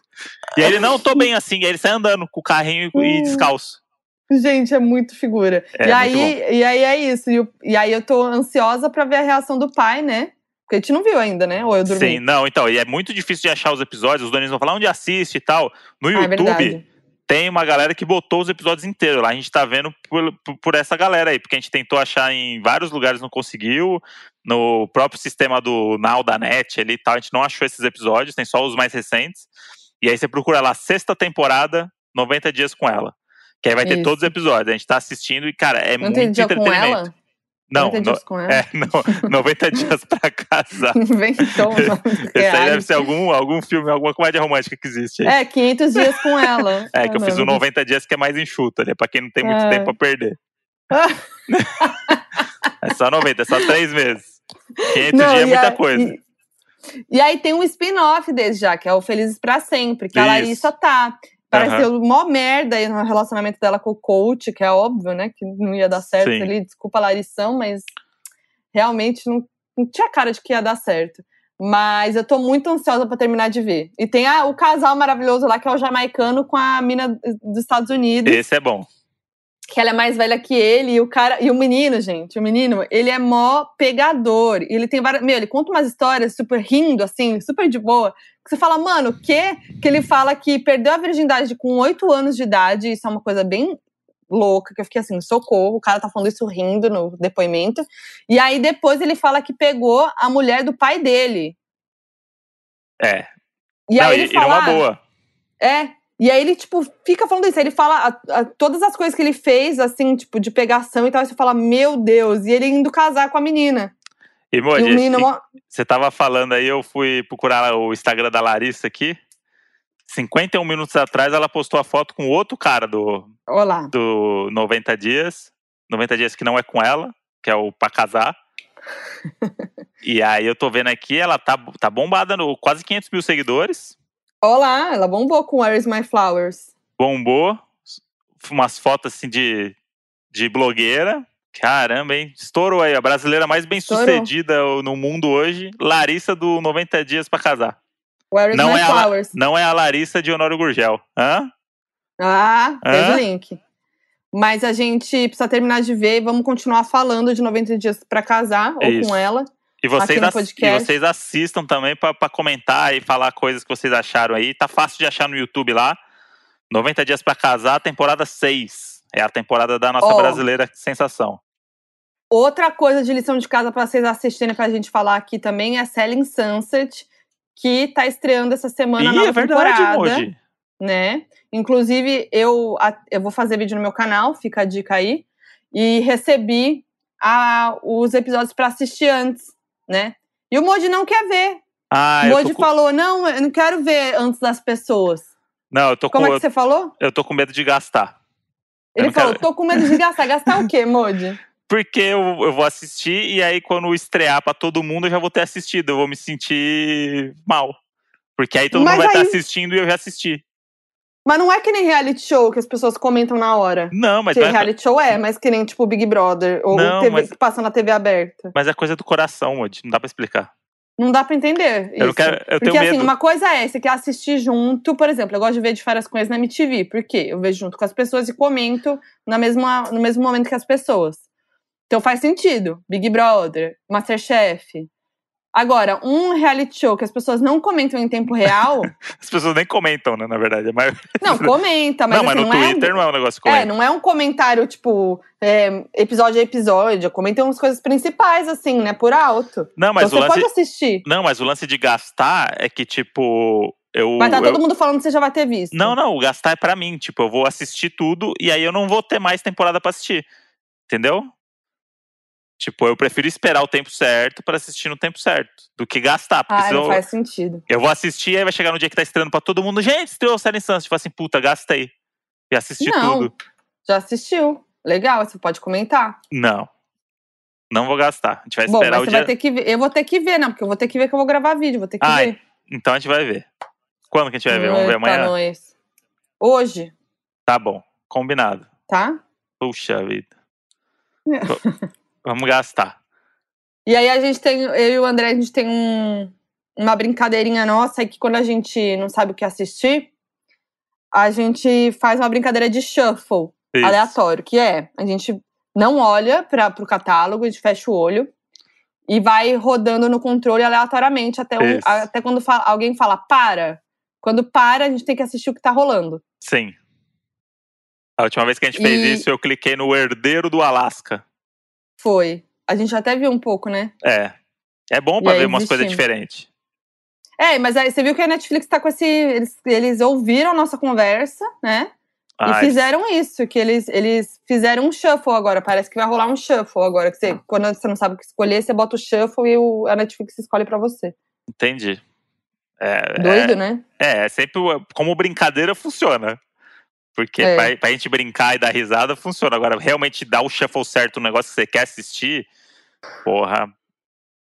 E aí ele, não, tô bem assim. E aí ele sai andando com o carrinho e Hum. descalço. Gente, é muito figura. É, e, aí, e aí é isso. E, e aí eu tô ansiosa pra ver a reação do pai, né? Porque a gente não viu ainda, né? Ou eu dormi. Sim, não, então, e é muito difícil de achar os episódios, os donos vão falar onde assiste e tal. No Ah, é YouTube, verdade. tem uma galera que botou os episódios inteiros lá. A gente tá vendo por, por- por essa galera aí, porque a gente tentou achar em vários lugares, não conseguiu. No próprio sistema do Now da Net ali e tal, a gente não achou esses episódios, tem só os mais recentes. E aí você procura lá, sexta temporada, 90 dias com ela. Que aí vai ter Isso. todos os episódios. A gente tá assistindo e, cara, é Não muito tem dia com entretenimento. ela? Não, 90 no- dias com ela. é, não, 90 dias pra casar. Inventou Esse aí deve ser algum, algum filme, alguma comédia romântica que existe aí. É, 500 dias com ela. É, que eu Ah, fiz o não. 90 dias que é mais enxuto, ali, é pra quem não tem muito É. tempo pra perder. É só 90, é só 3 meses. 500 Não, dias é muita a- coisa. E, e aí tem um spin-off desse já, que é o Felizes pra Sempre, que a Isso. Larissa tá. Pareceu mó merda aí no relacionamento dela com o coach, que é óbvio, né? Que não ia dar certo Sim. ali. Desculpa a Larissão, mas realmente não, não tinha cara de que ia dar certo. Mas eu tô muito ansiosa pra terminar de ver. E tem a- o casal maravilhoso lá, que é o jamaicano com a mina dos Estados Unidos Esse é bom. Que ela é mais velha que ele, e o cara, e o menino, gente, o menino, ele é mó pegador. E ele tem várias, meu, ele conta umas histórias super rindo assim, super de boa, que você fala, mano, o quê? Que ele fala que perdeu a virgindade com oito anos de idade, isso é uma coisa bem louca, que eu fiquei assim, socorro, o cara tá falando isso rindo no depoimento. E aí depois ele fala que pegou a mulher do pai dele. É. E não, aí ele e fala, boa. é. E aí ele, tipo, fica falando isso. Aí ele fala a- a- todas as coisas que ele fez, assim, tipo, de pegação e tal. E você fala, meu Deus. E ele indo casar com a menina. E, Moji, você tava falando aí, eu fui procurar o Instagram da Larissa aqui. 51 minutos atrás, ela postou a foto com outro cara do, Olá. do 90 Dias. 90 Dias que não é com ela, que é o Pra Casar. e aí eu tô vendo aqui, ela tá, tá bombada no quase 500 mil seguidores. Olá, ela bombou com Where is My Flowers. Bombou. Umas fotos assim de, de blogueira. Caramba, hein? Estourou aí. A brasileira mais bem sucedida no mundo hoje. Larissa do 90 Dias Pra Casar. Where is Não My é, a, Flowers. não é a Larissa de Honório Gurgel. Hã? Ah, fez Hã? o link. Mas a gente precisa terminar de ver e vamos continuar falando de 90 dias pra casar, É ou isso. com ela. E vocês, e vocês assistam também pra comentar e falar coisas que vocês acharam aí. Tá fácil de achar no YouTube lá. 90 Dias Pra Casar, temporada 6. É a temporada da nossa Ó. brasileira sensação. Outra coisa de lição de casa pra vocês assistirem pra gente falar aqui também é Selling Sunset, que tá estreando essa semana a Ih, nova é verdade, temporada. Moji. né? Inclusive, eu, a- eu vou fazer vídeo no meu canal, fica a dica aí. E recebi a- os episódios pra assistir antes, né? E o Moji não quer ver. Ah, o tô com... falou: não, eu não quero ver antes das pessoas. Não, eu tô com... Como é que você falou? eu tô com medo de gastar. Ele falou: quero- tô com medo de gastar. Gastar o quê, Moji? Porque eu, eu vou assistir e aí quando estrear pra todo mundo eu já vou ter assistido. Eu vou me sentir mal. Porque aí todo Mas mundo vai estar aí- assistindo e eu já assisti. Mas não é que nem reality show que as pessoas comentam na hora. Não, mas que reality show é, mas que nem tipo Big Brother ou Não, TV mas- que passa na TV aberta. mas é coisa do coração, Mod. Não dá pra explicar. Não dá pra entender Eu não isso. quero. Eu Porque assim, medo. uma coisa é, você quer assistir junto, por exemplo, eu gosto de ver de férias com eles na MTV. Por quê? Eu vejo junto com as pessoas e comento na mesma, no mesmo momento que as pessoas. Então faz sentido. Big Brother, Masterchef. Agora, um reality show que as pessoas não comentam em tempo real. As pessoas nem comentam, né? Na verdade. É mais... não, comenta, mas, não, mas assim, no não é Twitter não é um negócio que É, comenta. não é um comentário, tipo, é, episódio a episódio. Comentam as coisas principais, assim, né? Por alto. Não, mas então o você lance. pode assistir. Não, mas o lance de gastar é que, tipo. Eu, Mas tá eu- todo mundo falando que você já vai ter visto. Não, não, o gastar é pra mim. Tipo, eu vou assistir tudo e aí eu não vou ter mais temporada pra assistir. Entendeu? Tipo, eu prefiro esperar o tempo certo pra assistir no tempo certo do que gastar. Porque Ah, não faz sentido. eu vou assistir aí vai chegar no dia que tá estreando pra todo mundo. Gente, estreou Série Sunset. Tipo assim, puta, gastei. E assisti Não. tudo. Já assistiu. Legal, você pode comentar. Não. Não vou gastar. A gente vai Bom, esperar mas o você dia. vai ter que ver. Eu vou ter que ver, não, porque eu vou ter que ver que eu vou gravar vídeo, vou ter que Ai, ver. Então a gente vai ver. Quando que a gente vai ver? Vamos ver amanhã? nós. Hoje, Tá bom. Combinado. tá? Puxa vida. Vamos gastar. E aí a gente tem, eu e o André, a gente tem um- uma brincadeirinha nossa, é que quando a gente não sabe o que assistir, a gente faz uma brincadeira de shuffle. Isso. aleatório, que é a gente não olha para o catálogo, a gente fecha o olho e vai rodando no controle aleatoriamente até, um- até quando alguém fala para. Quando para, a gente tem que assistir o que tá rolando. Sim. A última vez que a gente fez E- isso, eu cliquei no Herdeiro do Alasca. Foi. A gente até viu um pouco, né? É. É bom E pra aí ver umas coisas diferentes. É, mas aí você viu que a Netflix tá com esse. Eles, eles ouviram a nossa conversa, né? E Ai, fizeram isso, que eles, eles fizeram um shuffle agora. Parece que vai rolar um shuffle agora. Que você, quando você não sabe o que escolher, você bota o shuffle e o, a Netflix escolhe pra você. Entendi. É, Doido, né? É, é sempre como brincadeira funciona. Porque É. pra, pra gente brincar e dar risada, funciona. Agora, realmente dar o shuffle certo no negócio que você quer assistir, porra,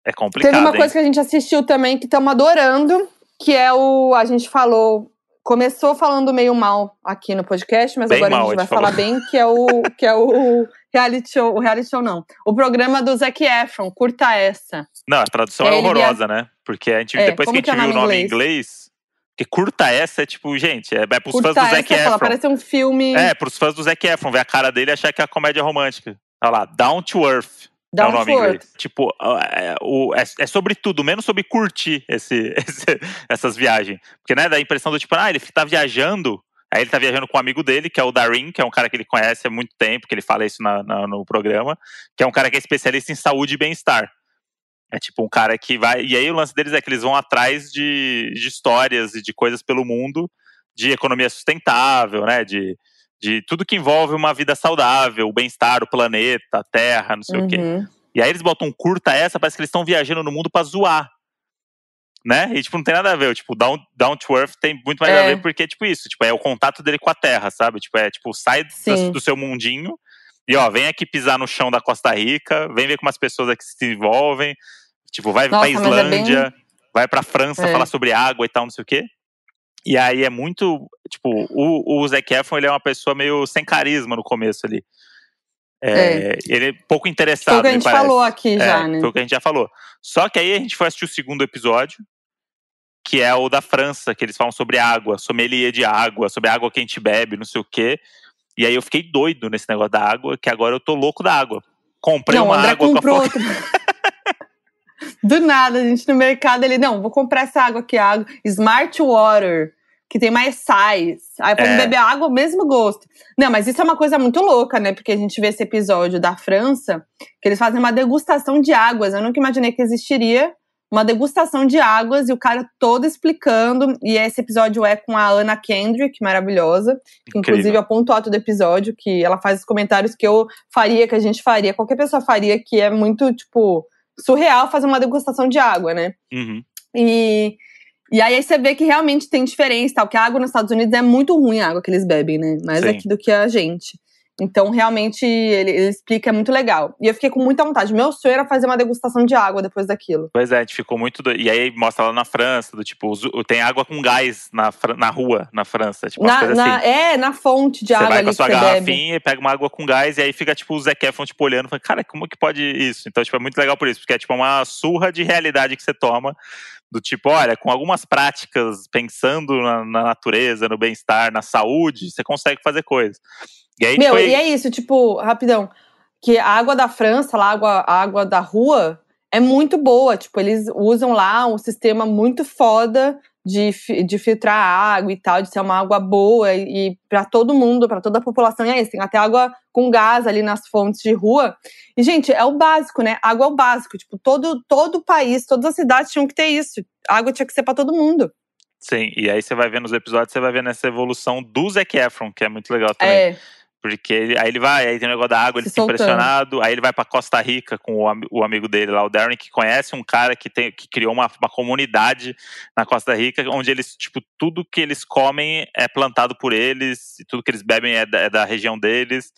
é complicado. Teve uma hein? coisa que a gente assistiu também que estamos adorando, que é o. A gente falou. Começou falando meio mal aqui no podcast, mas Bem agora mal, a gente vai falar bem, que é o que é o reality show. O reality show não. O programa do Zac Efron, curta essa. Não, a tradução É, é horrorosa, né? Porque a gente, É, depois que a gente é viu o nome em inglês, porque curta essa é tipo, gente, é, é pros Curta fãs do Zac fala, Efron. parece um filme É, pros fãs do Zac Efron, ver a cara dele e achar que é a comédia romântica. Olha lá, Down to Earth. é Down o nome to em inglês. Earth. Tipo, é, o- é- é sobre tudo, menos sobre curtir esse, esse- essas viagens. Porque, né, dá a impressão do tipo, ah, ele tá viajando. Aí ele tá viajando com um amigo dele, que é o Darin, que é um cara que ele conhece há muito tempo, que ele fala isso na- na- no programa, que é um cara que é especialista em saúde e bem-estar. É tipo um cara que vai. E aí o lance deles é que eles vão atrás de, de histórias e de coisas pelo mundo, de economia sustentável, né? De, de tudo que envolve uma vida saudável, o bem-estar, o planeta, a terra, não sei o quê. Uhum. E aí eles botam um curta essa, parece que eles estão viajando no mundo pra zoar. Né? E, tipo, não tem nada a ver. Tipo, Down, Down to Earth tem muito mais a É. ver, porque, tipo, isso. Tipo, é o contato dele com a Terra, sabe? Tipo, é, tipo, sai do seu mundinho e, ó, vem aqui pisar no chão da Costa Rica, vem ver como as pessoas aqui se envolvem. Tipo, vai Nossa, pra mas é bem- Islândia, vai pra França É. falar sobre água e tal, não sei o quê. E aí é muito. Tipo, o, o Zac Efron, ele é uma pessoa meio sem carisma no começo ali. É, Ele é pouco interessado, Foi o que a gente parece. falou aqui É, já, né? Foi o que a gente já falou. Só que aí a gente foi assistir o segundo episódio, que é o da França, que eles falam sobre água, sommelier de água, sobre a água que a gente bebe, não sei o quê. E aí eu fiquei doido nesse negócio da água, que agora eu tô louco da água. Comprei não, uma André água comprou com a. Do nada, a gente no mercado, ele, não, vou comprar essa água aqui, água Smart Water, que tem mais sais. Aí vamos É. beber água, o mesmo gosto. Não, mas isso é uma coisa muito louca, né? Porque a gente vê esse episódio da França, que eles fazem uma degustação de águas. Eu nunca imaginei que existiria uma degustação de águas e o cara todo explicando. E esse episódio é com a Anna Kendrick, maravilhosa. Que, inclusive, é o ponto alto do episódio, que ela faz os comentários que eu faria, que a gente faria, qualquer pessoa faria, que é muito, tipo, surreal fazer uma degustação de água, né? Uhum. E, e aí você vê que realmente tem diferença, tal, que a água nos Estados Unidos é muito ruim a água que eles bebem, né? Mais Sim. aqui do que a gente. Então, realmente, ele, ele, explica, é muito legal. E eu fiquei com muita vontade. Meu sonho era fazer uma degustação de água depois daquilo. Pois é, a gente ficou muito. Do... E aí mostra lá na França, do tipo, tem água com gás na, na rua, na França. Tipo, na, na assim. É, na fonte de você água. Você vai com a sua garrafinha bebe. e pega uma água com gás, e aí fica, tipo, o Zac Efron, tipo, olhando, fala, cara, como que pode isso? Então, tipo, é muito legal por isso, porque é tipo uma surra de realidade que você toma do tipo, olha, com algumas práticas, pensando na, na natureza, no bem-estar, na saúde, você consegue fazer coisas. E aí, Meu, foi... e é isso, tipo, rapidão, que a água da França, lá, a água, a água da rua, é muito boa. Tipo, eles usam lá um sistema muito foda de, de filtrar água e tal, de ser uma água boa e, e para todo mundo, para toda a população. E é isso, tem até água com gás ali nas fontes de rua. E, gente, é o básico, né? Água é o básico. Tipo, todo, todo o país, todas as cidades tinham que ter isso. água tinha que ser para todo mundo. Sim, e aí você vai ver nos episódios, você vai ver nessa evolução do Zac Efron, que é muito legal também. É. Porque ele, aí ele vai, aí tem o negócio da água, ele fica impressionado. Aí ele vai para Costa Rica com o, o, amigo dele lá, o Darren, que conhece um cara que, tem, que criou uma, uma comunidade na Costa Rica, onde eles, tipo, tudo que eles comem é plantado por eles, e tudo que eles bebem é da, é da região deles.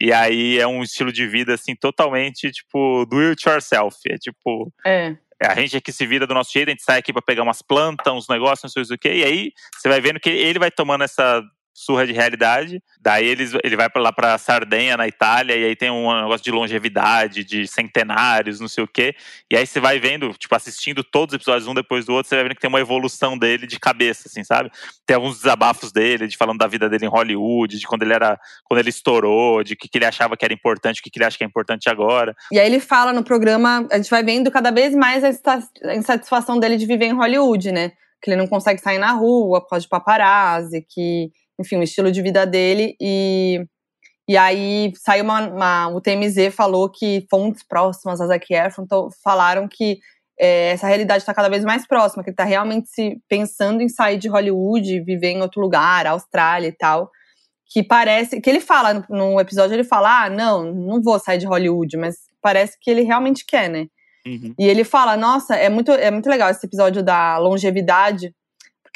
E aí é um estilo de vida, assim, totalmente, tipo, do it yourself. É tipo. É. A gente aqui se vira do nosso jeito, a gente sai aqui para pegar umas plantas, uns negócios, não sei o que. E aí você vai vendo que ele vai tomando essa surra de realidade. Daí eles, ele vai para lá para Sardenha, na Itália, e aí tem um negócio de longevidade, de centenários, não sei o quê. E aí você vai vendo, tipo, assistindo todos os episódios um depois do outro, você vai vendo que tem uma evolução dele de cabeça, assim, sabe? Tem alguns desabafos dele, de falando da vida dele em Hollywood, de quando ele era, quando ele estourou, de o que, que ele achava que era importante, o que, que ele acha que é importante agora. E aí ele fala no programa, a gente vai vendo cada vez mais a insatisfação dele de viver em Hollywood, né? Que ele não consegue sair na rua por causa de paparazzi, que enfim, o estilo de vida dele. E, e aí saiu uma, uma O TMZ falou que fontes próximas a Zac Efron falaram que é, essa realidade está cada vez mais próxima, que ele está realmente se pensando em sair de Hollywood, viver em outro lugar, Austrália e tal. Que parece. Que ele fala, no, episódio, ele fala: ah, não, não vou sair de Hollywood, mas parece que ele realmente quer, né? Uhum. E ele fala: nossa, é muito, é muito legal esse episódio da longevidade,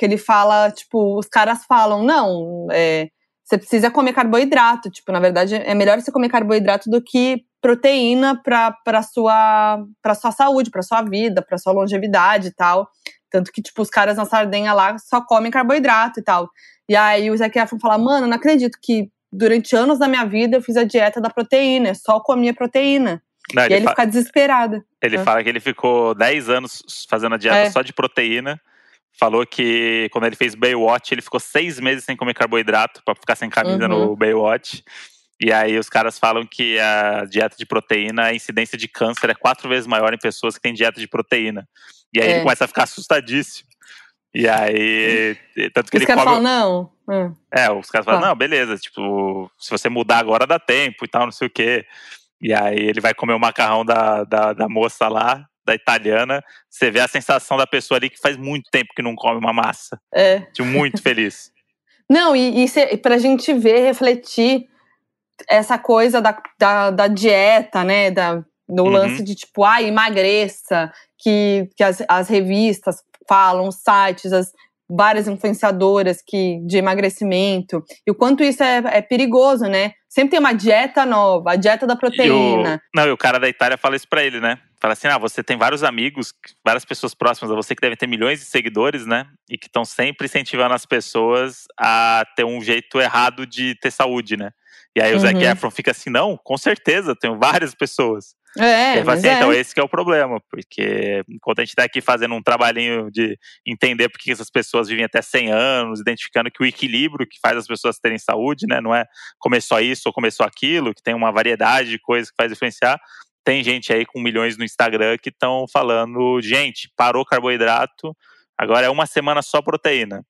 que ele fala, tipo, os caras falam, não, é, você precisa comer carboidrato. Tipo, na verdade, é melhor você comer carboidrato do que proteína para sua para sua saúde, para sua vida, para sua longevidade e tal. Tanto que, tipo, os caras na Sardenha lá só comem carboidrato e tal. E aí o Zac Efron fala, mano, não acredito que durante anos da minha vida eu fiz a dieta da proteína, só comia proteína. Não, e aí ele fica desesperado. Ele é. fala que ele ficou 10 anos fazendo a dieta é. só de proteína falou que quando ele fez Baywatch, ele ficou seis meses sem comer carboidrato para ficar sem camisa uhum. no Baywatch. E aí os caras falam que a dieta de proteína, a incidência de câncer é quatro vezes maior em pessoas que têm dieta de proteína. E aí é. ele começa a ficar assustadíssimo. E aí, tanto que os ele caras come... falam, não. Hum. É, os caras falam, ah. não, beleza, tipo, se você mudar agora dá tempo e tal, não sei o quê. E aí ele vai comer o macarrão da, da, da moça lá, da italiana, você vê a sensação da pessoa ali que faz muito tempo que não come uma massa. É. Tipo, muito feliz. Não, e, e cê, pra gente ver, refletir essa coisa da, da, da dieta, né? Da, no uhum. lance de tipo, ah, emagreça, que, que as, as revistas falam, os sites, as várias influenciadoras que, de emagrecimento, e o quanto isso é, é perigoso, né? Sempre tem uma dieta nova, a dieta da proteína. O, não, e o cara da Itália fala isso pra ele, né? Fala assim: ah, você tem vários amigos, várias pessoas próximas a você que devem ter milhões de seguidores, né? E que estão sempre incentivando as pessoas a ter um jeito errado de ter saúde, né? E aí o uhum. Zac Efron fica assim: não, com certeza, tenho várias pessoas. É, assim, então, é. então esse é o problema, porque enquanto a gente está aqui fazendo um trabalhinho de entender por que essas pessoas vivem até 100 anos, identificando que o equilíbrio que faz as pessoas terem saúde, né, não é comer só isso ou comer só aquilo, que tem uma variedade de coisas que faz influenciar. Tem gente aí com milhões no Instagram que estão falando, gente, parou carboidrato, agora é uma semana só proteína.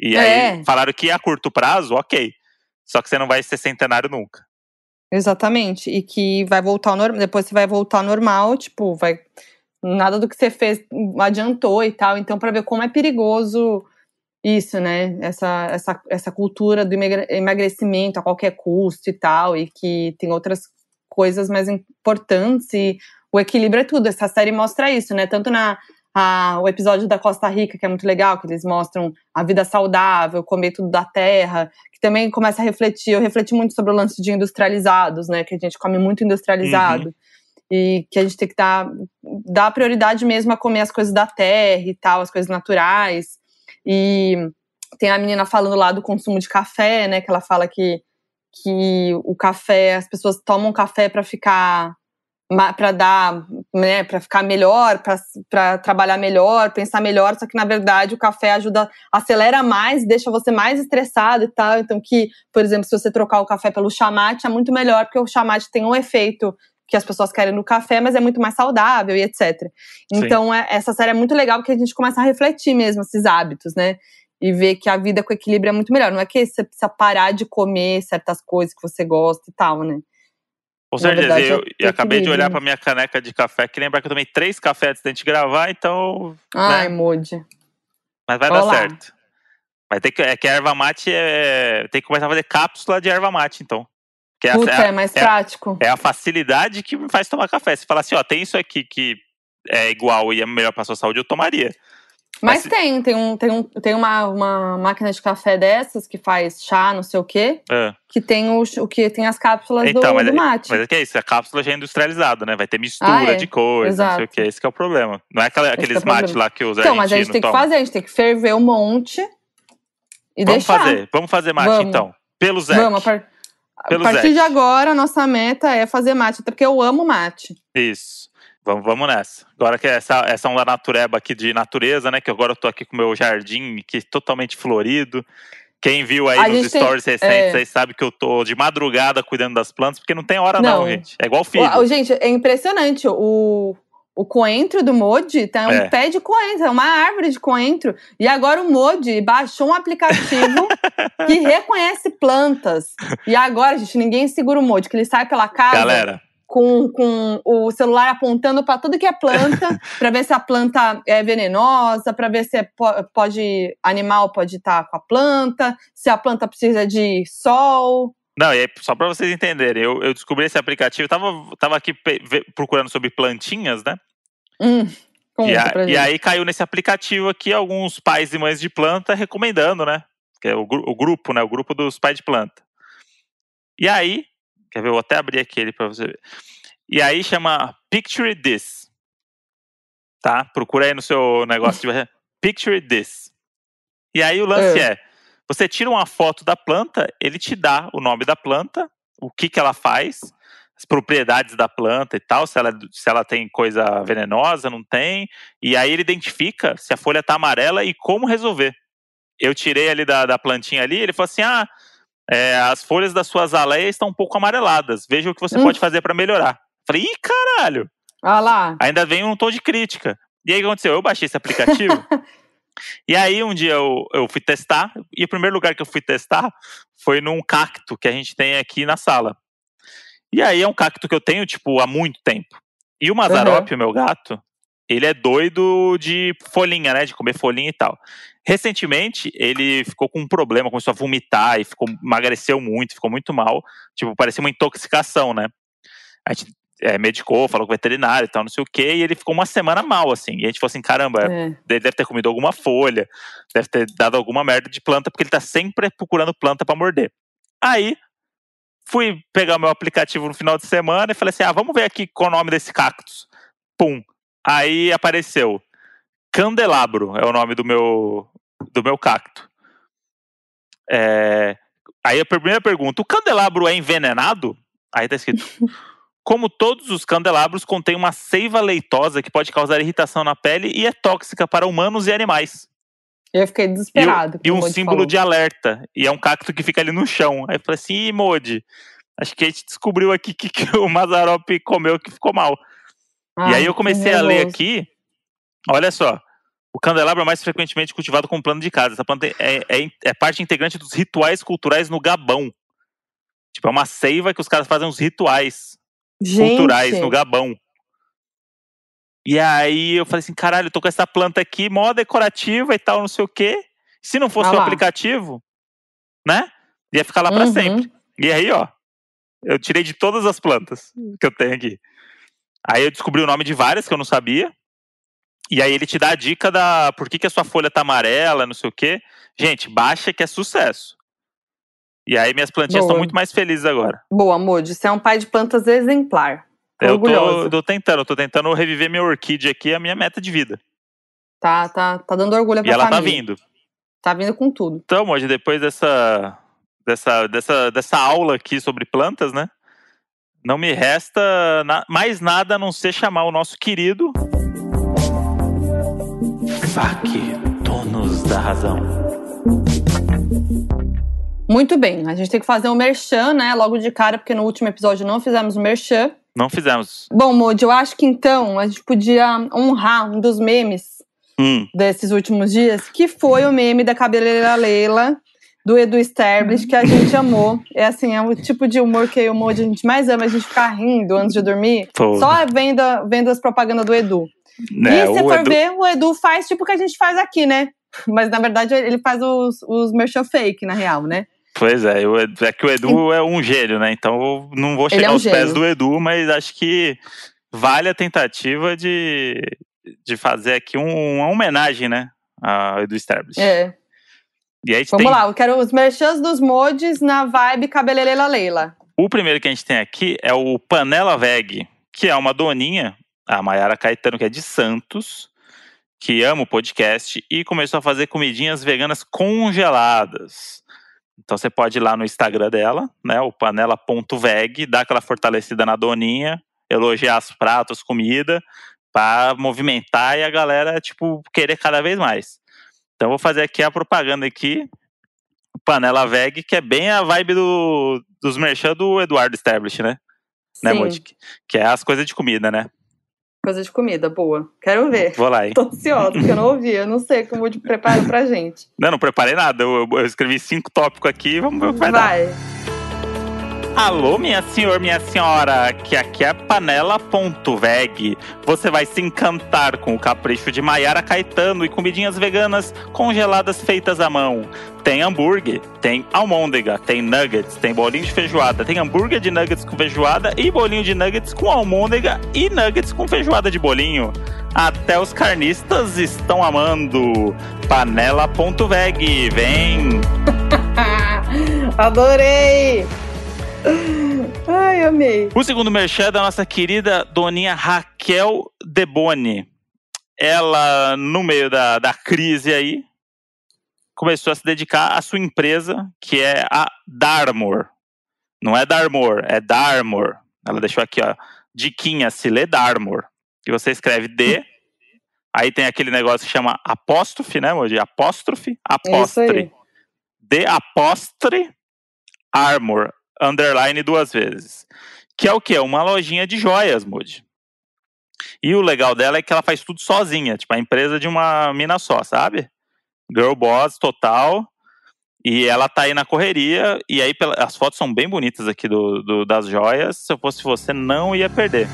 E é. aí falaram que a curto prazo, ok, só que você não vai ser centenário nunca. Exatamente. E que vai voltar ao normal. Depois você vai voltar ao normal, tipo, vai. Nada do que você fez adiantou e tal. Então, para ver como é perigoso isso, né? Essa, essa, essa cultura do emagrecimento a qualquer custo e tal, e que tem outras coisas mais importantes. E o equilíbrio é tudo. Essa série mostra isso, né? Tanto na a, o episódio da Costa Rica, que é muito legal, que eles mostram a vida saudável, comer tudo da terra, que também começa a refletir. Eu refleti muito sobre o lance de industrializados, né? Que a gente come muito industrializado. Uhum. E que a gente tem que dar, dar prioridade mesmo a comer as coisas da terra e tal, as coisas naturais. E tem a menina falando lá do consumo de café, né? Que ela fala que, que o café, as pessoas tomam café para ficar para dar, né, para ficar melhor, para trabalhar melhor, pensar melhor, só que na verdade o café ajuda, acelera mais, deixa você mais estressado e tal. Então que, por exemplo, se você trocar o café pelo chamate é muito melhor, porque o chamate tem um efeito que as pessoas querem no café, mas é muito mais saudável e etc. Então é, essa série é muito legal porque a gente começa a refletir mesmo esses hábitos, né? E ver que a vida com equilíbrio é muito melhor. Não é que você precisa parar de comer certas coisas que você gosta e tal, né? Com certeza, verdade, eu, eu acabei de olhar para minha caneca de café, que lembrar que eu tomei três cafés antes de gente gravar, então. Ai, né? mude. Mas vai Olá. dar certo. Vai ter que, é que a erva mate é. Tem que começar a fazer cápsula de erva mate, então. Que é, Puta, é, é mais é, prático. É a facilidade que me faz tomar café. Se falar assim, ó, tem isso aqui que é igual e é melhor para sua saúde, eu tomaria. Mas, tem, tem, um, tem, um, tem uma, uma máquina de café dessas que faz chá, não sei o quê, é. que tem o, o que tem as cápsulas então, do, mas, do é, mate. Mas é que é isso, a cápsula já é industrializada, né? Vai ter mistura ah, é? de coisas, não sei o quê. Esse é o problema. Não é aquela, aqueles é mates lá que os Então, mas a gente tem que fazer, a gente tem que ferver um monte e vamos deixar. fazer, vamos fazer mate vamos. então. Pelo Zé. Vamos, a, par... a partir de agora, a nossa meta é fazer mate, até porque eu amo mate. Isso. Vamos, vamos nessa. Agora que essa, essa onda natureba aqui de natureza, né? Que agora eu tô aqui com o meu jardim, que é totalmente florido. Quem viu aí a nos stories tem, recentes é... aí sabe que eu tô de madrugada cuidando das plantas, porque não tem hora não, não gente. É igual filho. O, gente, é impressionante. O, o coentro do Modi um é. pé de coentro, é uma árvore de coentro. E agora o Modi baixou um aplicativo que reconhece plantas. E agora, gente, ninguém segura o Modi, que ele sai pela casa. Galera, com, com o celular apontando para tudo que é planta, para ver se a planta é venenosa, para ver se é, pode animal pode estar tá com a planta, se a planta precisa de sol. Não, e aí, só para vocês entenderem, eu, eu, descobri esse aplicativo, tava, tava aqui procurando sobre plantinhas, né? Hum, e, a, e, aí caiu nesse aplicativo aqui alguns pais e mães de planta recomendando, né? Que é o, o grupo, né? O grupo dos pais de planta. E aí, Quer ver? Eu vou até abrir aqui ele para você ver. E aí chama Picture This. Tá? Procura aí no seu negócio de Picture This. E aí o lance é. é, você tira uma foto da planta, ele te dá o nome da planta, o que que ela faz, as propriedades da planta e tal, se ela, se ela tem coisa venenosa, não tem, e aí ele identifica se a folha tá amarela e como resolver. Eu tirei ali da, da plantinha ali, ele falou assim, ah, é, as folhas das suas aleias estão um pouco amareladas. Veja o que você hum. pode fazer para melhorar. Falei, ih, caralho! Ah lá. Ainda vem um tom de crítica. E aí o que aconteceu? Eu baixei esse aplicativo. e aí um dia eu, eu fui testar. E o primeiro lugar que eu fui testar foi num cacto que a gente tem aqui na sala. E aí é um cacto que eu tenho, tipo, há muito tempo. E o Mazarop, uhum. o meu gato, ele é doido de folhinha, né? De comer folhinha e tal. Recentemente, ele ficou com um problema, começou a vomitar e ficou, emagreceu muito, ficou muito mal. Tipo, parecia uma intoxicação, né? A gente é, medicou, falou com o veterinário e tal, não sei o quê, e ele ficou uma semana mal, assim. E a gente falou assim: caramba, é. ele deve ter comido alguma folha, deve ter dado alguma merda de planta, porque ele tá sempre procurando planta para morder. Aí, fui pegar o meu aplicativo no final de semana e falei assim: ah, vamos ver aqui qual é o nome desse cactus. Pum. Aí apareceu. Candelabro é o nome do meu, do meu cacto. É, aí a primeira pergunta: o candelabro é envenenado? Aí tá escrito. Como todos os candelabros, contém uma seiva leitosa que pode causar irritação na pele e é tóxica para humanos e animais. Eu fiquei desesperado. E, e um símbolo falou. de alerta. E é um cacto que fica ali no chão. Aí eu falei assim, Modi, acho que a gente descobriu aqui que, que o Mazarop comeu que ficou mal. Ai, e aí eu comecei a ler aqui, olha só, o candelabro é mais frequentemente cultivado como plano de casa. Essa planta é, é, é, parte integrante dos rituais culturais no Gabão. Tipo, é uma seiva que os caras fazem uns rituais Gente. culturais no Gabão. E aí eu falei assim, caralho, eu tô com essa planta aqui, mó decorativa e tal, não sei o quê. Se não fosse ah o aplicativo, né? Ia ficar lá uhum. para sempre. E aí, ó, eu tirei de todas as plantas que eu tenho aqui. Aí eu descobri o nome de várias que eu não sabia. E aí ele te dá a dica da por que, que a sua folha tá amarela, não sei o quê. Gente, baixa que é sucesso. E aí minhas plantinhas estão muito mais felizes agora. Boa, Moody. Você é um pai de plantas exemplar. Tô eu tô, tô, tentando, tô tentando reviver minha orquídea aqui, a minha meta de vida. Tá, tá, tá dando orgulho pra E ela família. tá vindo. Tá vindo com tudo. Então, hoje, depois dessa, dessa, dessa, dessa aula aqui sobre plantas, né? Não me resta na, mais nada a não ser chamar o nosso querido. FAC, donos da razão. Muito bem, a gente tem que fazer um merchan, né? Logo de cara, porque no último episódio não fizemos o merchan. Não fizemos. Bom, Moody, eu acho que então a gente podia honrar um dos memes Hum, desses últimos dias, que foi o meme da cabeleira Leila, do Edu Sterblich, que a gente amou. É assim, é o tipo de humor que eu a gente mais ama, a gente ficar rindo antes de dormir, Pô. só vendo, vendo as propagandas do Edu. né, e se for Edu- ver, o Edu faz tipo o que a gente faz aqui, né? Mas na verdade ele faz os, os merchan fake, na real, né? Pois é, o Edu- é que o Edu é um gênio, né? Então eu não vou Ele chegar é um aos pés gênio. do Edu, mas acho que vale a tentativa de, de fazer aqui um- uma homenagem, né? A Edu Sterblich. É. E aí Vamos tem lá, eu quero os merchans dos mods na vibe cabeleira Leila. O primeiro que a gente tem aqui é o Panela Veg, que é uma doninha, a Mayara Caetano, que é de Santos, que ama o podcast e começou a fazer comidinhas veganas congeladas. Então você pode ir lá no Instagram dela, né, o panela.veg, dar aquela fortalecida na doninha, elogiar os pratos, comida, para movimentar e a galera, tipo, querer cada vez mais. Então eu vou fazer aqui a propaganda aqui, Panela Veg, que é bem a vibe do, dos merchan do Eduardo Stablish, né? Né, Sim, Moty? Que é as coisas de comida, né? coisa de comida, boa. Quero ver. Vou lá, hein? Tô ansiosa, porque eu não ouvi. Eu não sei como de preparo pra gente. Não, não preparei nada. Eu, eu escrevi cinco tópicos aqui vamos ver o que vai, dar. Vai. Alô, minha senhor, minha senhora, que aqui é panela.veg. Você vai se encantar com o capricho de Maiara Caetano e comidinhas veganas congeladas feitas à mão. Tem hambúrguer, tem almôndega, tem nuggets, tem bolinho de feijoada, tem hambúrguer de nuggets com feijoada e bolinho de nuggets com almôndega e nuggets com feijoada de bolinho. Até os carnistas estão amando. Panela.veg, vem! Adorei! Ai, amei. O segundo merchan é da nossa querida doninha Raquel Deboni. Ela, no meio da, da crise aí, começou a se dedicar à sua empresa, que é a Darmor. Não é Darmor, é Darmor. Ela deixou aqui, ó, diquinha, se lê Darmor. E você escreve D, aí tem aquele negócio que chama apóstrofe, né, Moji? Apóstrofe, Isso apóstre. aí. D apóstre Armor, underline duas vezes. Que é o quê? Uma lojinha de joias, Moody. E o legal dela é que ela faz tudo sozinha, tipo a empresa de uma mina só, sabe? Girl boss total. E ela tá aí na correria, e aí as fotos são bem bonitas aqui do, do- das joias. Se eu fosse você, não ia perder.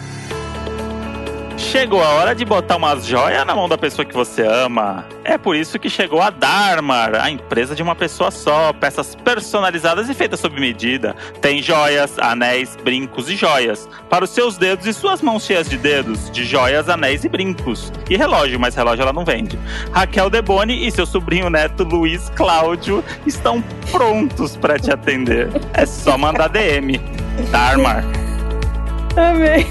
Chegou a hora de botar umas joias na mão da pessoa que você ama. É por isso que chegou a Dharmar, a empresa de uma pessoa só. Peças personalizadas e feitas sob medida. Tem joias, anéis, brincos e joias. Para os seus dedos e suas mãos cheias de dedos. De joias, anéis e brincos. E relógio, mas relógio ela não vende. Raquel Deboni e seu sobrinho neto Luiz Cláudio estão prontos para te atender. É só mandar DM. Dharmar. Amei.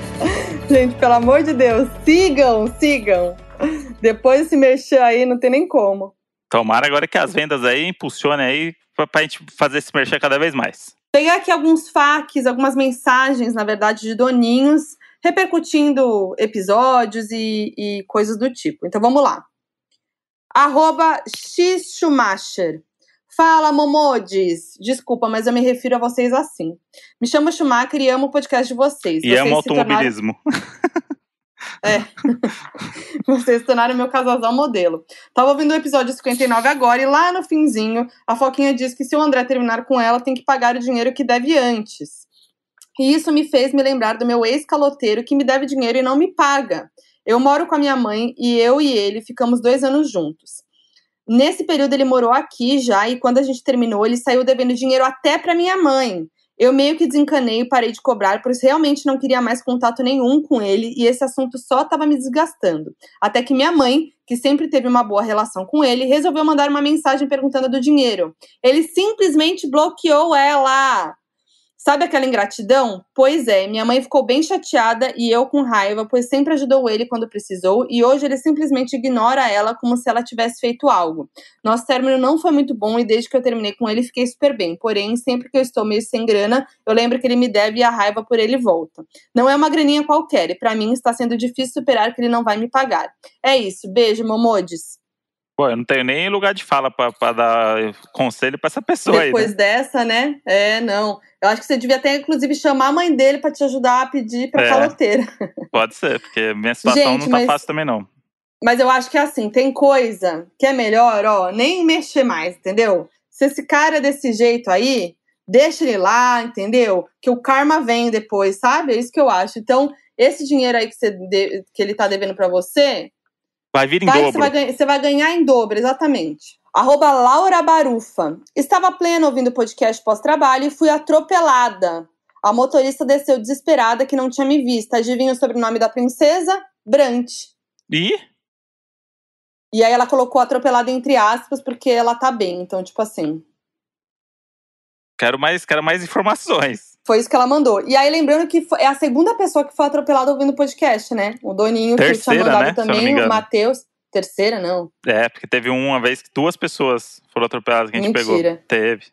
Gente, pelo amor de Deus, sigam, sigam. Depois desse merchan aí, não tem nem como. Tomara agora que as vendas aí impulsionem aí pra, pra gente fazer esse merchan cada vez mais. Pegar aqui alguns facs, algumas mensagens, na verdade, de doninhos, repercutindo episódios e, e coisas do tipo. Então vamos lá. Arroba X Schumacher. Fala, Momodes! Desculpa, mas eu me refiro a vocês assim. Me chamo Schumacher e amo o podcast de vocês. E vocês amo se tornaram- automobilismo. Vocês tornaram meu casalzão modelo. Tava ouvindo o episódio 59 agora e lá no finzinho a Foquinha diz que se o André terminar com ela, tem que pagar o dinheiro que deve antes. E isso me fez me lembrar do meu ex-caloteiro que me deve dinheiro e não me paga. Eu moro com a minha mãe e eu e ele ficamos dois anos juntos. Nesse período ele morou aqui já e quando a gente terminou ele saiu devendo dinheiro até para minha mãe. Eu meio que desencanei e parei de cobrar, pois realmente não queria mais contato nenhum com ele e esse assunto só estava me desgastando. Até que minha mãe, que sempre teve uma boa relação com ele, resolveu mandar uma mensagem perguntando do dinheiro. Ele simplesmente bloqueou ela. Sabe aquela ingratidão? Pois é, minha mãe ficou bem chateada e eu com raiva, pois sempre ajudou ele quando precisou e hoje ele simplesmente ignora ela como se ela tivesse feito algo. Nosso término não foi muito bom e desde que eu terminei com ele fiquei super bem, porém, sempre que eu estou meio sem grana, eu lembro que ele me deve e a raiva por ele volta. Não é uma graninha qualquer e para mim está sendo difícil superar que ele não vai me pagar. É isso, beijo, Momodes. Pô, eu não tenho nem lugar de fala para dar conselho para essa pessoa Depois aí. Né? dessa, né? É, não. Eu acho que você devia até, inclusive, chamar a mãe dele para te ajudar a pedir pra É. caloteira. Pode ser, porque minha situação Gente, não tá mas- fácil também, não. Mas eu acho que é assim, tem coisa que é melhor, ó, nem mexer mais, entendeu? Se esse cara é desse jeito aí, deixa ele lá, entendeu? Que o karma vem depois, sabe? É isso que eu acho. Então, esse dinheiro aí que, você de- que ele tá devendo pra você, Vai vir em que dobro. você vai, ganhar, você vai ganhar em dobro, exatamente. Arroba Laura Barufa. Estava plena ouvindo o podcast pós-trabalho e fui atropelada. A motorista desceu desesperada que não tinha me visto. Adivinha o sobrenome da princesa? Brant. E E aí ela colocou atropelada entre aspas, porque ela tá bem. Então, tipo assim, quero mais, quero mais informações. Foi isso que ela mandou. E aí, lembrando que foi- é a segunda pessoa que foi atropelada ouvindo o podcast, né? O Doninho, que Terceira, tinha mandado né? Também, o. Matheus. Terceira, não. É, porque teve uma vez que duas pessoas foram atropeladas que a gente Mentira. pegou. Teve,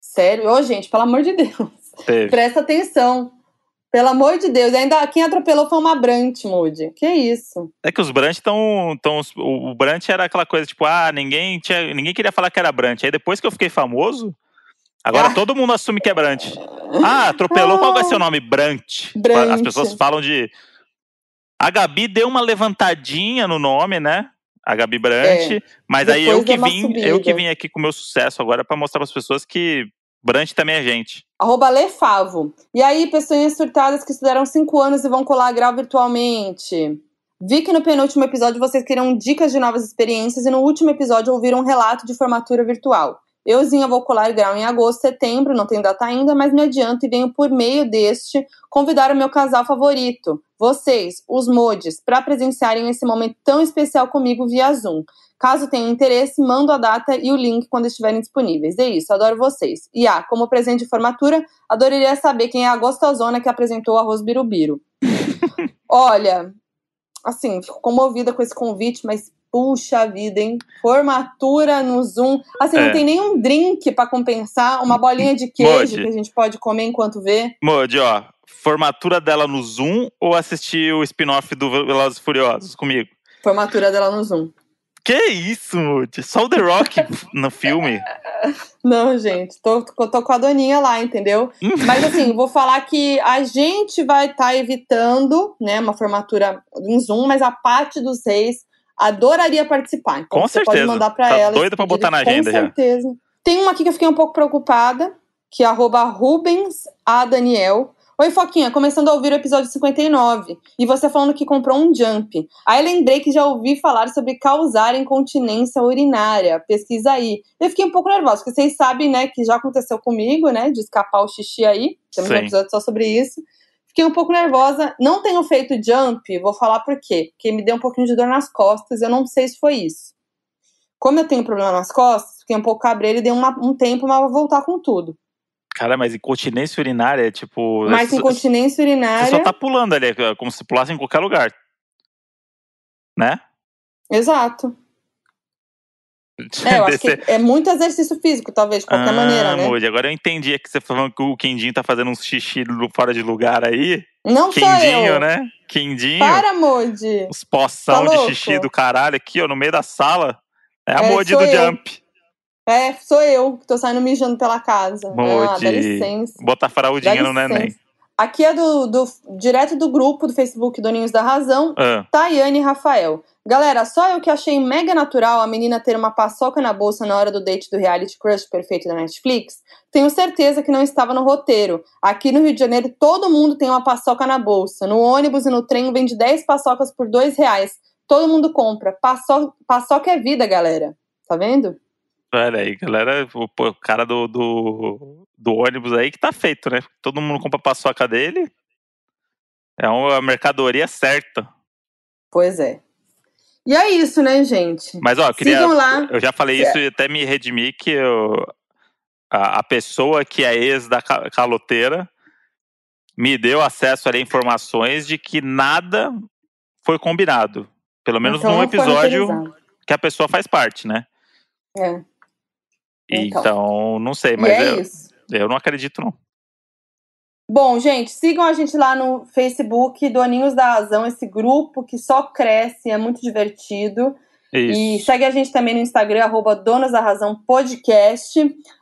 Sério? Ô, gente, pelo amor de Deus. teve. Presta atenção. Pelo amor de Deus. E ainda quem atropelou foi uma Brant, Moody. Que isso? É que os Brant estão. Tão, o o Brant era aquela coisa, tipo, ah, ninguém, tinha, ninguém queria falar que era Brant. Aí depois que eu fiquei famoso, agora Ah. todo mundo assume que é Brant. Ah, atropelou, qual vai ser o nome? Brant. Brant. As pessoas falam de. A Gabi deu uma levantadinha no nome, né? A Gabi Brant. mas aí eu É. Depois que vim, subida. eu que vim aqui com o meu sucesso agora pra mostrar pras pessoas que Brant também é gente. Arroba Lefavo. E aí, pessoinhas surtadas que estudaram cinco anos e vão colar grau virtualmente. Vi que no penúltimo episódio vocês queriam dicas de novas experiências e no último episódio ouviram um relato de formatura virtual. Euzinha vou colar grau em agosto, setembro, não tenho data ainda, mas me adianto e venho por meio deste convidar o meu casal favorito, vocês, os mods, para presenciarem esse momento tão especial comigo via Zoom. Caso tenham interesse, mando a data e o link quando estiverem disponíveis. É isso, adoro vocês. E ah, como presente de formatura, adoraria saber quem é a gostosona que apresentou o arroz birubiru. Olha, assim, fico comovida com esse convite, mas puxa vida, hein? Formatura no Zoom. Assim, É. não tem nenhum drink pra compensar, uma bolinha de queijo que a gente pode comer enquanto vê. Modi, ó, formatura dela no Zoom ou assistir o spin-off do Velozes Furiosos comigo? Formatura dela no Zoom. Que isso, Modi? Só o The Rock no filme. Não, gente, tô, tô, com a doninha lá, entendeu? Mas assim, vou falar que a gente vai estar evitando, né, uma formatura em Zoom, mas a parte dos reis adoraria participar. Então Com você certeza. pode mandar pra Tá ela. doida pra botar na agenda Com já. certeza. Tem uma aqui que eu fiquei um pouco preocupada, que é arroba Rubens A. Daniel. Oi, Foquinha, começando a ouvir o episódio 59. E você falando que comprou um jump. Aí lembrei que já ouvi falar sobre causar incontinência urinária. Pesquisa aí. Eu fiquei um pouco nervosa, porque vocês sabem, né, que já aconteceu comigo, né, de escapar o xixi aí. Temos um Sim. episódio só sobre isso. Fiquei um pouco nervosa. Não tenho feito jump, vou falar por quê. Porque me deu um pouquinho de dor nas costas. Eu não sei se foi isso. Como eu tenho problema nas costas, fiquei um pouco cabreira e dei uma- um tempo, mas vou voltar com tudo. Cara, mas incontinência urinária é tipo. Mas você- incontinência Você urinária. só tá pulando ali, é como se pulasse em qualquer lugar. Né? Exato. É, eu acho que é muito exercício físico, talvez, de qualquer ah, maneira, né? Moody, agora eu entendi que você falando que o Quindinho tá fazendo uns xixi fora de lugar aí. Não sou Quindinho, eu. né? Quindinho. Para, Modi. Os poção Tá de xixi do caralho aqui, ó, no meio da sala. É a É, Moody sou do eu. Jump. É, sou eu que tô saindo mijando pela casa. Ah, dá licença. Bota a fraldinha no neném. Aqui é do, do direto do grupo do Facebook Doninhos da Razão, Ah, Tayane e Rafael. Galera, só eu que achei mega natural a menina ter uma paçoca na bolsa na hora do date do reality crush perfeito da Netflix. Tenho certeza que não estava no roteiro. Aqui no Rio de Janeiro, todo mundo tem uma paçoca na bolsa. No ônibus e no trem vende 10 paçocas por 2 reais. Todo mundo compra. Paço... Paçoca é vida, galera. Tá vendo? Olha aí, galera. O, o cara do, do, do ônibus aí que tá feito, né? Todo mundo compra a paçoca dele. É uma mercadoria certa. Pois é. E é isso, né, gente? Mas, ó, eu queria. Sigam lá. Eu já falei isso e até me redimi que eu, a, a pessoa que é ex da ca- caloteira me deu acesso a informações de que nada foi combinado. Pelo menos Então num episódio que a pessoa faz parte, né? É. Então, Então. não sei, E mas é eu, isso. eu não acredito, não. Bom, gente, sigam a gente lá no Facebook, Doninhos da Razão, esse grupo que só cresce, é muito divertido. E Isso. segue a gente também no Instagram, arroba Donas da Razão Podcast.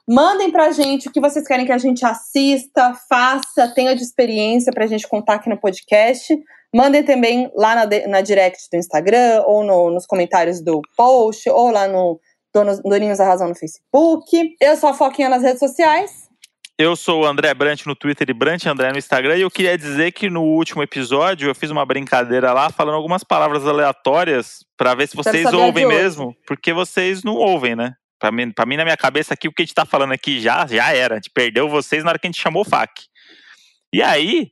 Mandem pra gente o que vocês querem que a gente assista, faça, tenha de experiência pra gente contar aqui no podcast. Mandem também lá na, na direct do Instagram, ou no- nos comentários do post, ou lá no Donos, Doninhos da Razão no Facebook. Eu sou a Foquinha nas redes sociais. Eu sou o André Brant no Twitter e Brant André no Instagram. E eu queria dizer que no último episódio eu fiz uma brincadeira lá, falando algumas palavras aleatórias pra ver se vocês ouvem mesmo, porque vocês não ouvem, né? Pra mim, pra mim, na minha cabeça aqui, o que a gente tá falando aqui já, já era. A gente perdeu vocês na hora que a gente chamou o FAC. E aí,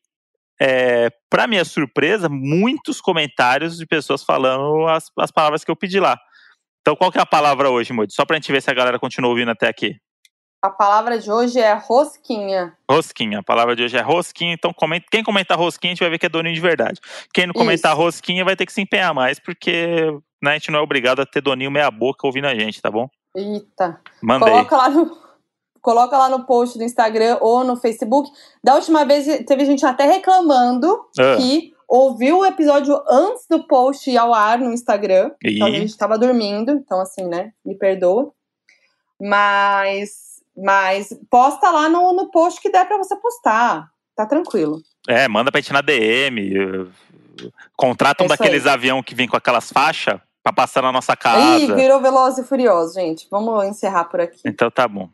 é, pra minha surpresa, muitos comentários de pessoas falando as, as palavras que eu pedi lá. Então, qual que é a palavra hoje, Moody? Só pra gente ver se a galera continua ouvindo até aqui. A palavra de hoje é rosquinha. Rosquinha. A palavra de hoje é rosquinha. Então, comenta, quem comentar rosquinha, a gente vai ver que é doninho de verdade. Quem não comentar Isso. rosquinha vai ter que se empenhar mais, porque né, a gente não é obrigado a ter doninho meia boca ouvindo a gente, tá bom? Eita. Manda aí. Coloca lá no. Coloca lá no post do Instagram ou no Facebook. Da última vez teve gente até reclamando Ah, que ouviu o episódio antes do post ir ao ar no Instagram. Então a e gente tava dormindo, então assim, né? Me perdoa. Mas, mas posta lá no, no post que der pra você postar. Tá tranquilo. é, manda pra gente na DM. uh, Contrata um É daqueles avião que vem com aquelas faixas pra passar na nossa Ih, casa. virou Veloz e Furioso, gente. Vamos encerrar por aqui. Então tá bom.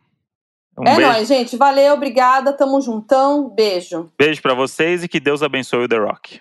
Um é beijo, nóis, gente. Valeu, obrigada. Tamo juntão. Beijo. beijo pra vocês e que Deus abençoe o The Rock.